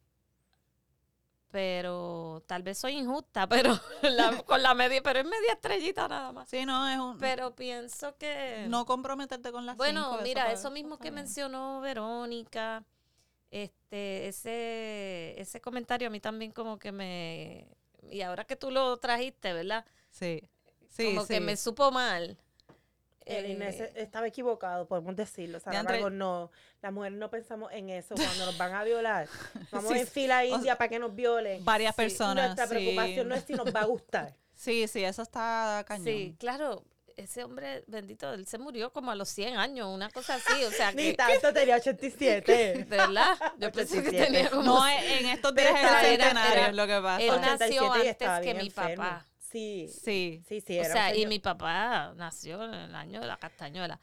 S3: pero tal vez soy injusta, pero la- con la media, pero es media estrellita nada más.
S1: Sí, no, es un...
S3: Pero pienso que
S1: no comprometerte con las
S3: bueno,
S1: cinco,
S3: mira, eso mismo que
S1: bien.
S3: mencionó Verónica, este, ese, ese comentario a mí también como que me y ahora que tú lo trajiste, ¿verdad?
S1: Sí, sí,
S3: como que me supo mal.
S2: El Inés
S3: Eh,
S2: estaba equivocado, podemos decirlo. Sin
S1: Diantre-
S2: embargo, no, las mujeres no pensamos en eso cuando nos van a violar. Vamos
S1: Sí,
S2: en fila
S1: o
S2: india para que nos violen.
S1: Varias
S3: Sí,
S1: personas.
S2: Nuestra
S1: sí.
S2: preocupación no es si nos va a gustar.
S1: Sí, sí, eso está cañón.
S3: Sí, claro, ese hombre bendito, él se murió como a los 100 años, una cosa así, o sea,
S2: Ni
S3: que,
S2: tanto tenía 87.
S3: de verdad, yo pensé que
S2: 87.
S3: tenía como
S1: No, en en estos días
S2: era- era-
S3: era-
S1: es lo que pasa.
S3: él nació
S2: 87 y
S3: antes
S2: estaba
S3: que
S2: bien
S3: mi
S2: enfermo.
S3: papá.
S2: Sí,
S1: Sí.
S2: sí, sí.
S3: O
S2: era un
S3: sea, y mi papá nació en el año de la castañuela.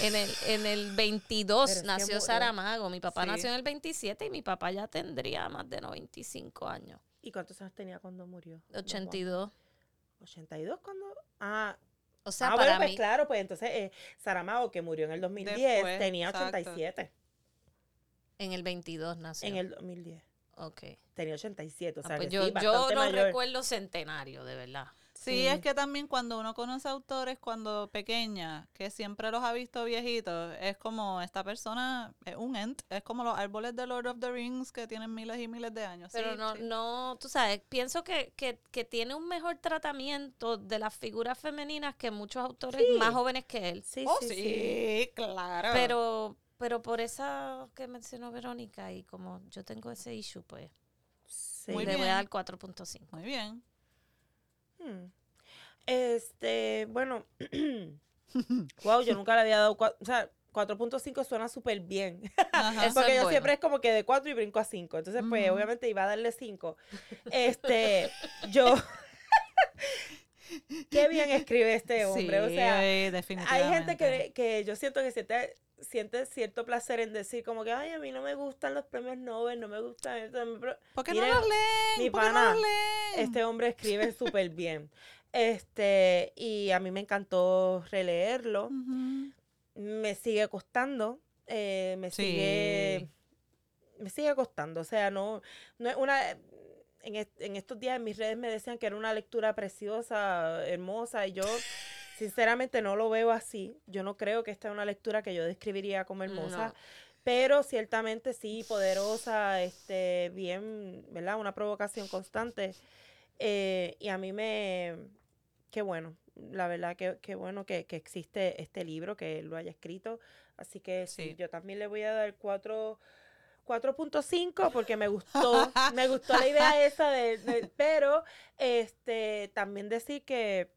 S3: En el, en el
S2: Pero
S3: 22
S2: es que
S3: nació. Saramago. Mi papá
S1: Sí.
S3: nació en el 27 y mi papá ya tendría más de 95 años.
S2: ¿Y cuántos años tenía cuando murió? Don Juan?
S3: 82.
S2: ¿82 cuando? Ah,
S3: O sea,
S2: ah,
S3: para
S2: bueno, pues
S3: mí,
S2: claro, pues entonces eh, Saramago, que murió en el 2010,
S1: Después,
S2: tenía
S1: exacto.
S2: 87
S3: en el 22 nació.
S2: en el 2010.
S3: Ok.
S2: Tenía 87, o
S3: Ah,
S2: sea
S3: pues
S2: que
S3: yo,
S2: sí,
S3: yo no
S2: mayor.
S3: recuerdo centenario, de verdad.
S1: Sí,
S2: Sí.
S1: es que también cuando uno conoce autores cuando pequeña, que siempre los ha visto viejitos, es como esta persona es un ent, es como los árboles de Lord of the Rings que tienen miles y miles de años.
S3: Pero
S1: Sí,
S3: no,
S1: sí.
S3: no, tú sabes, pienso que, que, que tiene un mejor tratamiento de las figuras femeninas que muchos autores
S2: Sí.
S3: más jóvenes que él.
S2: Sí,
S1: Oh,
S2: sí,
S1: sí,
S2: sí.
S1: claro.
S3: Pero, pero por esa que mencionó Verónica y como yo tengo ese issue, pues
S2: Sí.
S1: Muy
S3: le voy a dar 4.5.
S1: Muy bien.
S2: Hmm. Este, bueno. wow, yo nunca le había dado. O sea, 4.5 suena súper bien.
S1: Ajá.
S2: Porque
S3: es
S2: yo
S3: bueno.
S2: siempre es como que de 4 y brinco a 5. Entonces, pues, obviamente iba a darle 5. Este, yo. Qué bien escribe este hombre. o
S1: Sí,
S2: sea,
S1: eh,
S2: hay gente que, que yo siento que siente, siente cierto placer en decir, como que, ay, a mí no me gustan los premios Nobel, no me gustan. esto",
S1: ¿Por qué no los leen?
S2: mi
S1: ¿Por qué no
S2: pana,
S1: los leen?
S2: Este hombre escribe súper bien. Este, y a mí me encantó releerlo. Me sigue costando. eh, me
S1: Sí.
S2: sigue. me sigue costando. O sea, no, no es una. En, en estos días en mis redes me decían que era una lectura preciosa, hermosa, y yo sinceramente no lo veo así. Yo no creo que esta es una lectura que yo describiría como hermosa. Pero ciertamente sí, poderosa, este, bien, ¿verdad? Una provocación constante. Eh, y a mí me, qué bueno, la verdad que, qué bueno que, que, existe este libro, que él lo haya escrito. Así que sí, yo también le voy a dar cuatro 4.5 porque me gustó, me gustó la idea esa de, pero este también decir que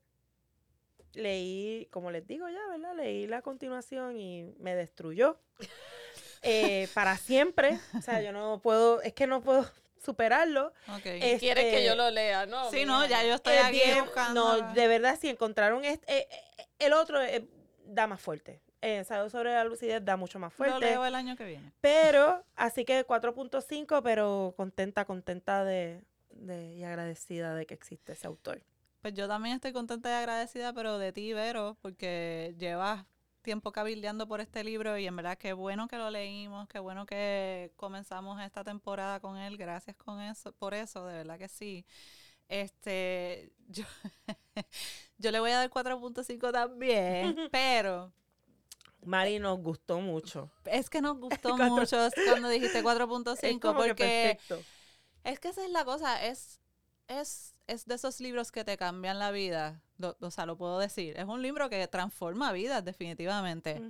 S2: leí, como les digo ya, ¿verdad? Leí la continuación y me destruyó. Eh, para siempre. O sea, yo no puedo, es que no puedo superarlo.
S3: Okay. Este, Quieres que yo lo lea, ¿no?
S1: Sí, no, ya yo estoy aquí buscando.
S2: No, de verdad, si encontraron este, eh, eh, el otro da más fuerte ensayo sobre la lucidez da mucho más fuerte. Lo
S1: leo el año que viene.
S2: Pero, así que 4.5, pero contenta, contenta de, y agradecida de que existe ese autor.
S1: Pues yo también estoy contenta y agradecida, pero de ti, Vero, porque llevas tiempo cabildeando por este libro y en verdad qué bueno que lo leímos, qué bueno que comenzamos esta temporada con él. Gracias con eso, por eso, de verdad que sí. Este, yo, yo le voy a dar 4.5 también, pero
S2: Mari nos gustó mucho.
S1: Es que nos gustó mucho cuando dijiste 4.5 porque es que esa es la cosa, es, es, es de esos libros que te cambian la vida, o sea, lo puedo decir, es un libro que transforma vidas definitivamente.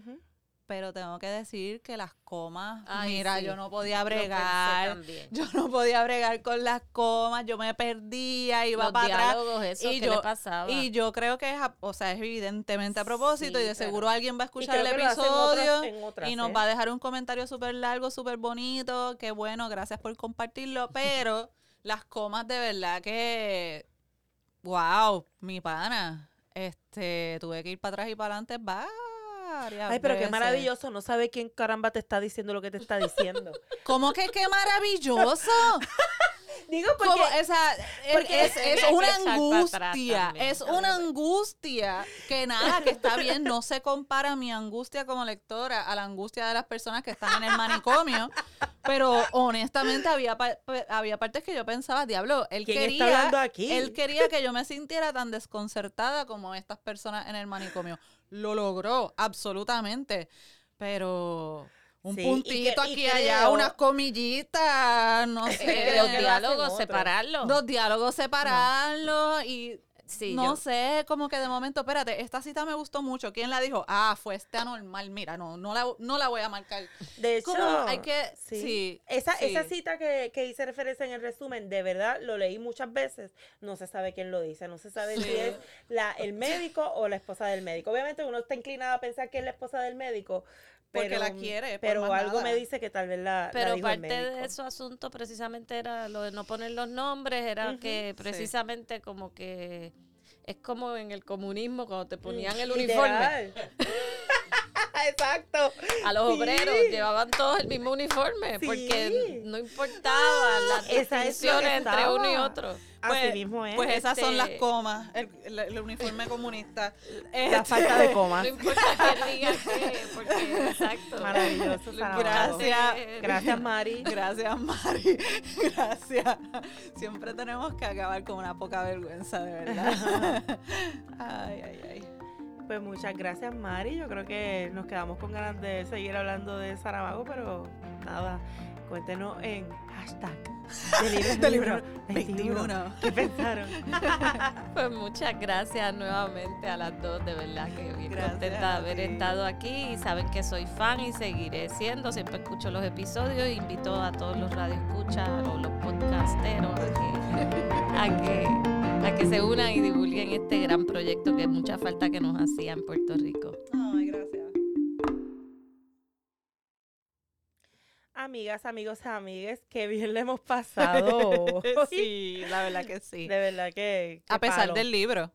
S1: Pero tengo que decir que las comas, mira, yo no podía bregar, yo no podía bregar con las comas, yo me perdía, iba para atrás.
S3: y yo, pasaba?
S1: y yo creo que es, o sea, es evidentemente a propósito y de seguro alguien va a escuchar el episodio y nos va a dejar un comentario súper largo, súper bonito, qué bueno, gracias por compartirlo, pero las comas de verdad que, wow, mi pana, este, tuve que ir para atrás y para adelante, va
S2: Ay, pero qué maravilloso. No sabe quién caramba te está diciendo lo que te está diciendo.
S1: ¿Cómo que qué maravilloso?
S2: Digo porque,
S1: porque es, es, una angustia, es una angustia que nada, que está bien, no se compara mi angustia como lectora a la angustia de las personas que están en el manicomio, pero honestamente había, había partes que yo pensaba, diablo, él quería, él quería que yo me sintiera tan desconcertada como estas personas en el manicomio. Lo logró, absolutamente, pero un puntito aquí y allá, unas comillitas, no sé.
S3: los diálogos, separarlos.
S1: Los diálogos, separarlos y no sé, como que de momento, espérate, esta cita me gustó mucho. ¿Quién la dijo? Ah, fue este anormal. Mira, no, no la, no la voy a marcar.
S2: De hecho, hay que, sí. esa, esa cita que, que, hice referencia en el resumen, de verdad, lo leí muchas veces. No se sabe quién lo dice, no se sabe si es la, el médico o la esposa del médico. Obviamente uno está inclinado a pensar que es la esposa del médico,
S1: porque la quiere.
S2: Pero algo me dice que tal vez la.
S3: Pero parte de su asunto precisamente era lo de no poner los nombres, era que precisamente como que es como en el comunismo cuando te ponían el uniforme.
S2: Exacto.
S3: A los obreros llevaban todos el mismo uniforme porque no importaba las distinciones entre uno y otro.
S1: Pues,
S2: Así mismo es.
S1: Pues esas son las este, comas, el, uniforme comunista.
S2: La este, falta de comas.
S3: No importa que diga qué, porque exacto.
S2: Maravilloso.
S1: Gracias.
S2: Gracias, Mari.
S1: Gracias, Mari. Gracias. Siempre tenemos que acabar con una poca vergüenza, de verdad. Ay, ay, ay.
S2: Pues muchas gracias, Mari. Yo creo que nos quedamos con ganas de seguir hablando de Saramago, pero nada, cuéntenos en hashtag
S1: del libro, 21.
S2: ¿Qué pensaron?
S3: pues muchas gracias nuevamente a las dos, de verdad que bien contenta de haber estado aquí y saben que soy fan y seguiré siendo, siempre escucho los episodios, invito a todos los radioescuchas o los podcasteros a que, a que se unan y divulguen este gran proyecto que es mucha falta que nos hacía en Puerto Rico.
S1: Ay, gracias.
S2: Amigas, amigos, amigues, qué bien le hemos pasado.
S1: sí, la verdad que sí.
S2: De verdad que.
S1: a pesar del libro.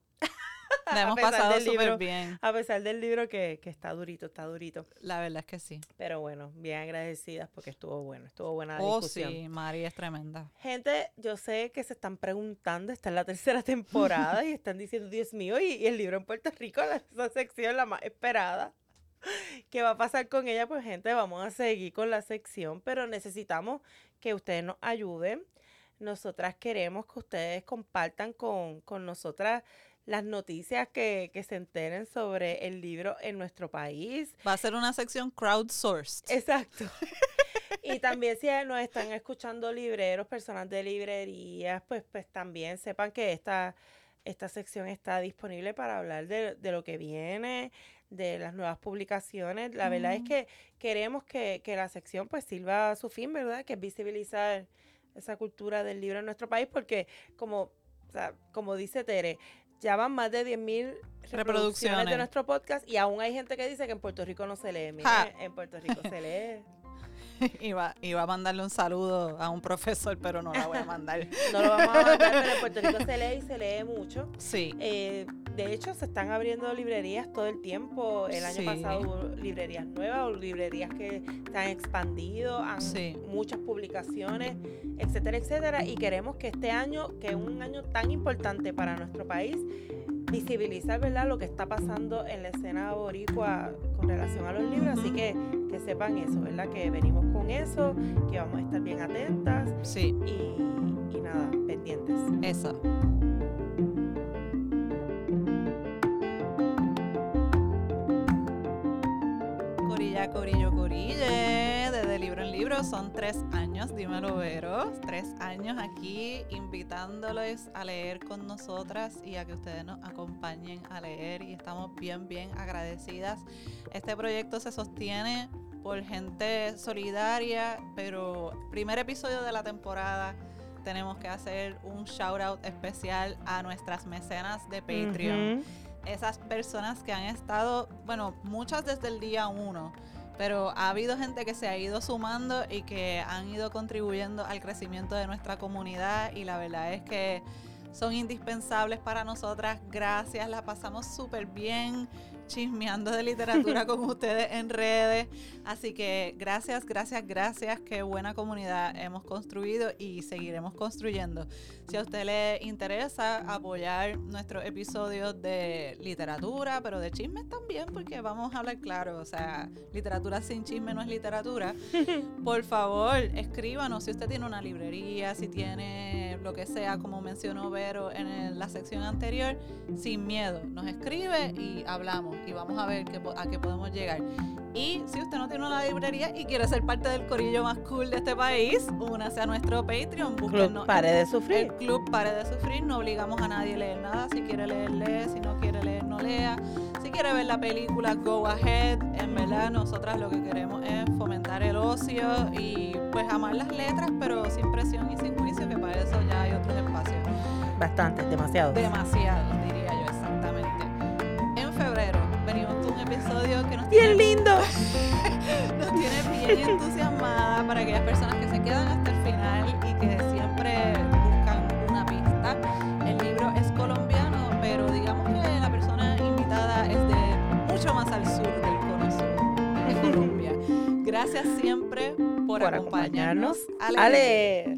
S1: Le hemos pasado súper bien.
S2: A pesar del libro que, que, está durito, está durito.
S1: La verdad es que sí.
S2: Pero bueno, bien agradecidas porque estuvo bueno, estuvo buena la oh,
S1: sí, Mari es tremenda.
S2: Gente, yo sé que se están preguntando, está en la tercera temporada y están diciendo, Dios mío, y, el libro en Puerto Rico, esa sección la más esperada. qué va a pasar con ella, pues gente, vamos a seguir con la sección, pero necesitamos que ustedes nos ayuden. Nosotras queremos que ustedes compartan con, con nosotras las noticias que, que, se enteren sobre el libro en nuestro país.
S1: Va a ser una sección crowdsourced.
S2: Exacto. y también si nos están escuchando libreros, personas de librerías, pues, pues también sepan que esta, esta sección está disponible para hablar de, de lo que viene, de las nuevas publicaciones. La verdad es que queremos que, que, la sección pues sirva a su fin, ¿verdad? Que es visibilizar esa cultura del libro en nuestro país, porque como, o sea, como dice Tere, ya van más de 10.000 reproducciones de nuestro podcast y aún hay gente que dice que en Puerto Rico no se lee. Mire, en Puerto Rico se lee.
S1: Iba, iba a mandarle un saludo a un profesor, pero no la voy a mandar.
S2: no lo vamos a mandar, pero en Puerto Rico se lee y se lee mucho.
S1: Sí.
S2: Eh, de hecho, se están abriendo librerías todo el tiempo. El año pasado hubo librerías nuevas o librerías que se han expandido, han muchas publicaciones, etcétera, etcétera. Y queremos que este año, que es un año tan importante para nuestro país, visibilizar ¿verdad? lo que está pasando en la escena boricua con relación a los libros. Así que que sepan eso, ¿verdad? Que venimos con eso, que vamos a estar bien atentas.
S1: Sí.
S2: Y, y nada, pendientes.
S1: Eso. Corilla, corillo, corille, desde libro en libro, son tres años, dímelo veros, tres años aquí invitándoles a leer con nosotras y a que ustedes nos acompañen a leer y estamos bien, bien agradecidas. Este proyecto se sostiene por gente solidaria, pero primer episodio de la temporada tenemos que hacer un shout out especial a nuestras mecenas de Patreon. Esas personas que han estado, bueno, muchas desde el día uno, pero ha habido gente que se ha ido sumando y que han ido contribuyendo al crecimiento de nuestra comunidad y la verdad es que son indispensables para nosotras. Gracias, la pasamos súper bien chismeando de literatura con ustedes en redes. Así que gracias, gracias, gracias. Qué buena comunidad hemos construido y seguiremos construyendo. Si a usted le interesa apoyar nuestros episodios de literatura, pero de chismes también, porque vamos a hablar claro, o sea, literatura sin chisme no es literatura. Por favor, escríbanos si usted tiene una librería, si tiene lo que sea, como mencionó Vero en la sección anterior, sin miedo. Nos escribe y hablamos y vamos a ver a qué podemos llegar. Y si usted no tiene una librería y quiere ser parte del corillo más cool de este país, únase a nuestro Patreon.
S2: Club Pare de Sufrir.
S1: El Club Pare de Sufrir. No obligamos a nadie a leer nada. Si quiere leer, lee. Si no quiere leer, no lea. Si quiere ver la película, go ahead. En verdad, nosotras lo que queremos es fomentar el ocio y pues amar las letras, pero sin presión y sin juicio, que para eso ya hay otros espacios.
S2: Bastante, demasiado.
S1: Demasiado, diría yo, exactamente. En febrero venimos con un episodio que nos
S2: ¡Bien lindo!
S1: nos tiene bien entusiasmada para aquellas personas que se quedan hasta el final y que siempre buscan una pista. El libro es colombiano, pero digamos que la persona invitada es de mucho más al sur del cono sur de Colombia. Gracias siempre por,
S2: por
S1: acompañarnos,
S2: a leer.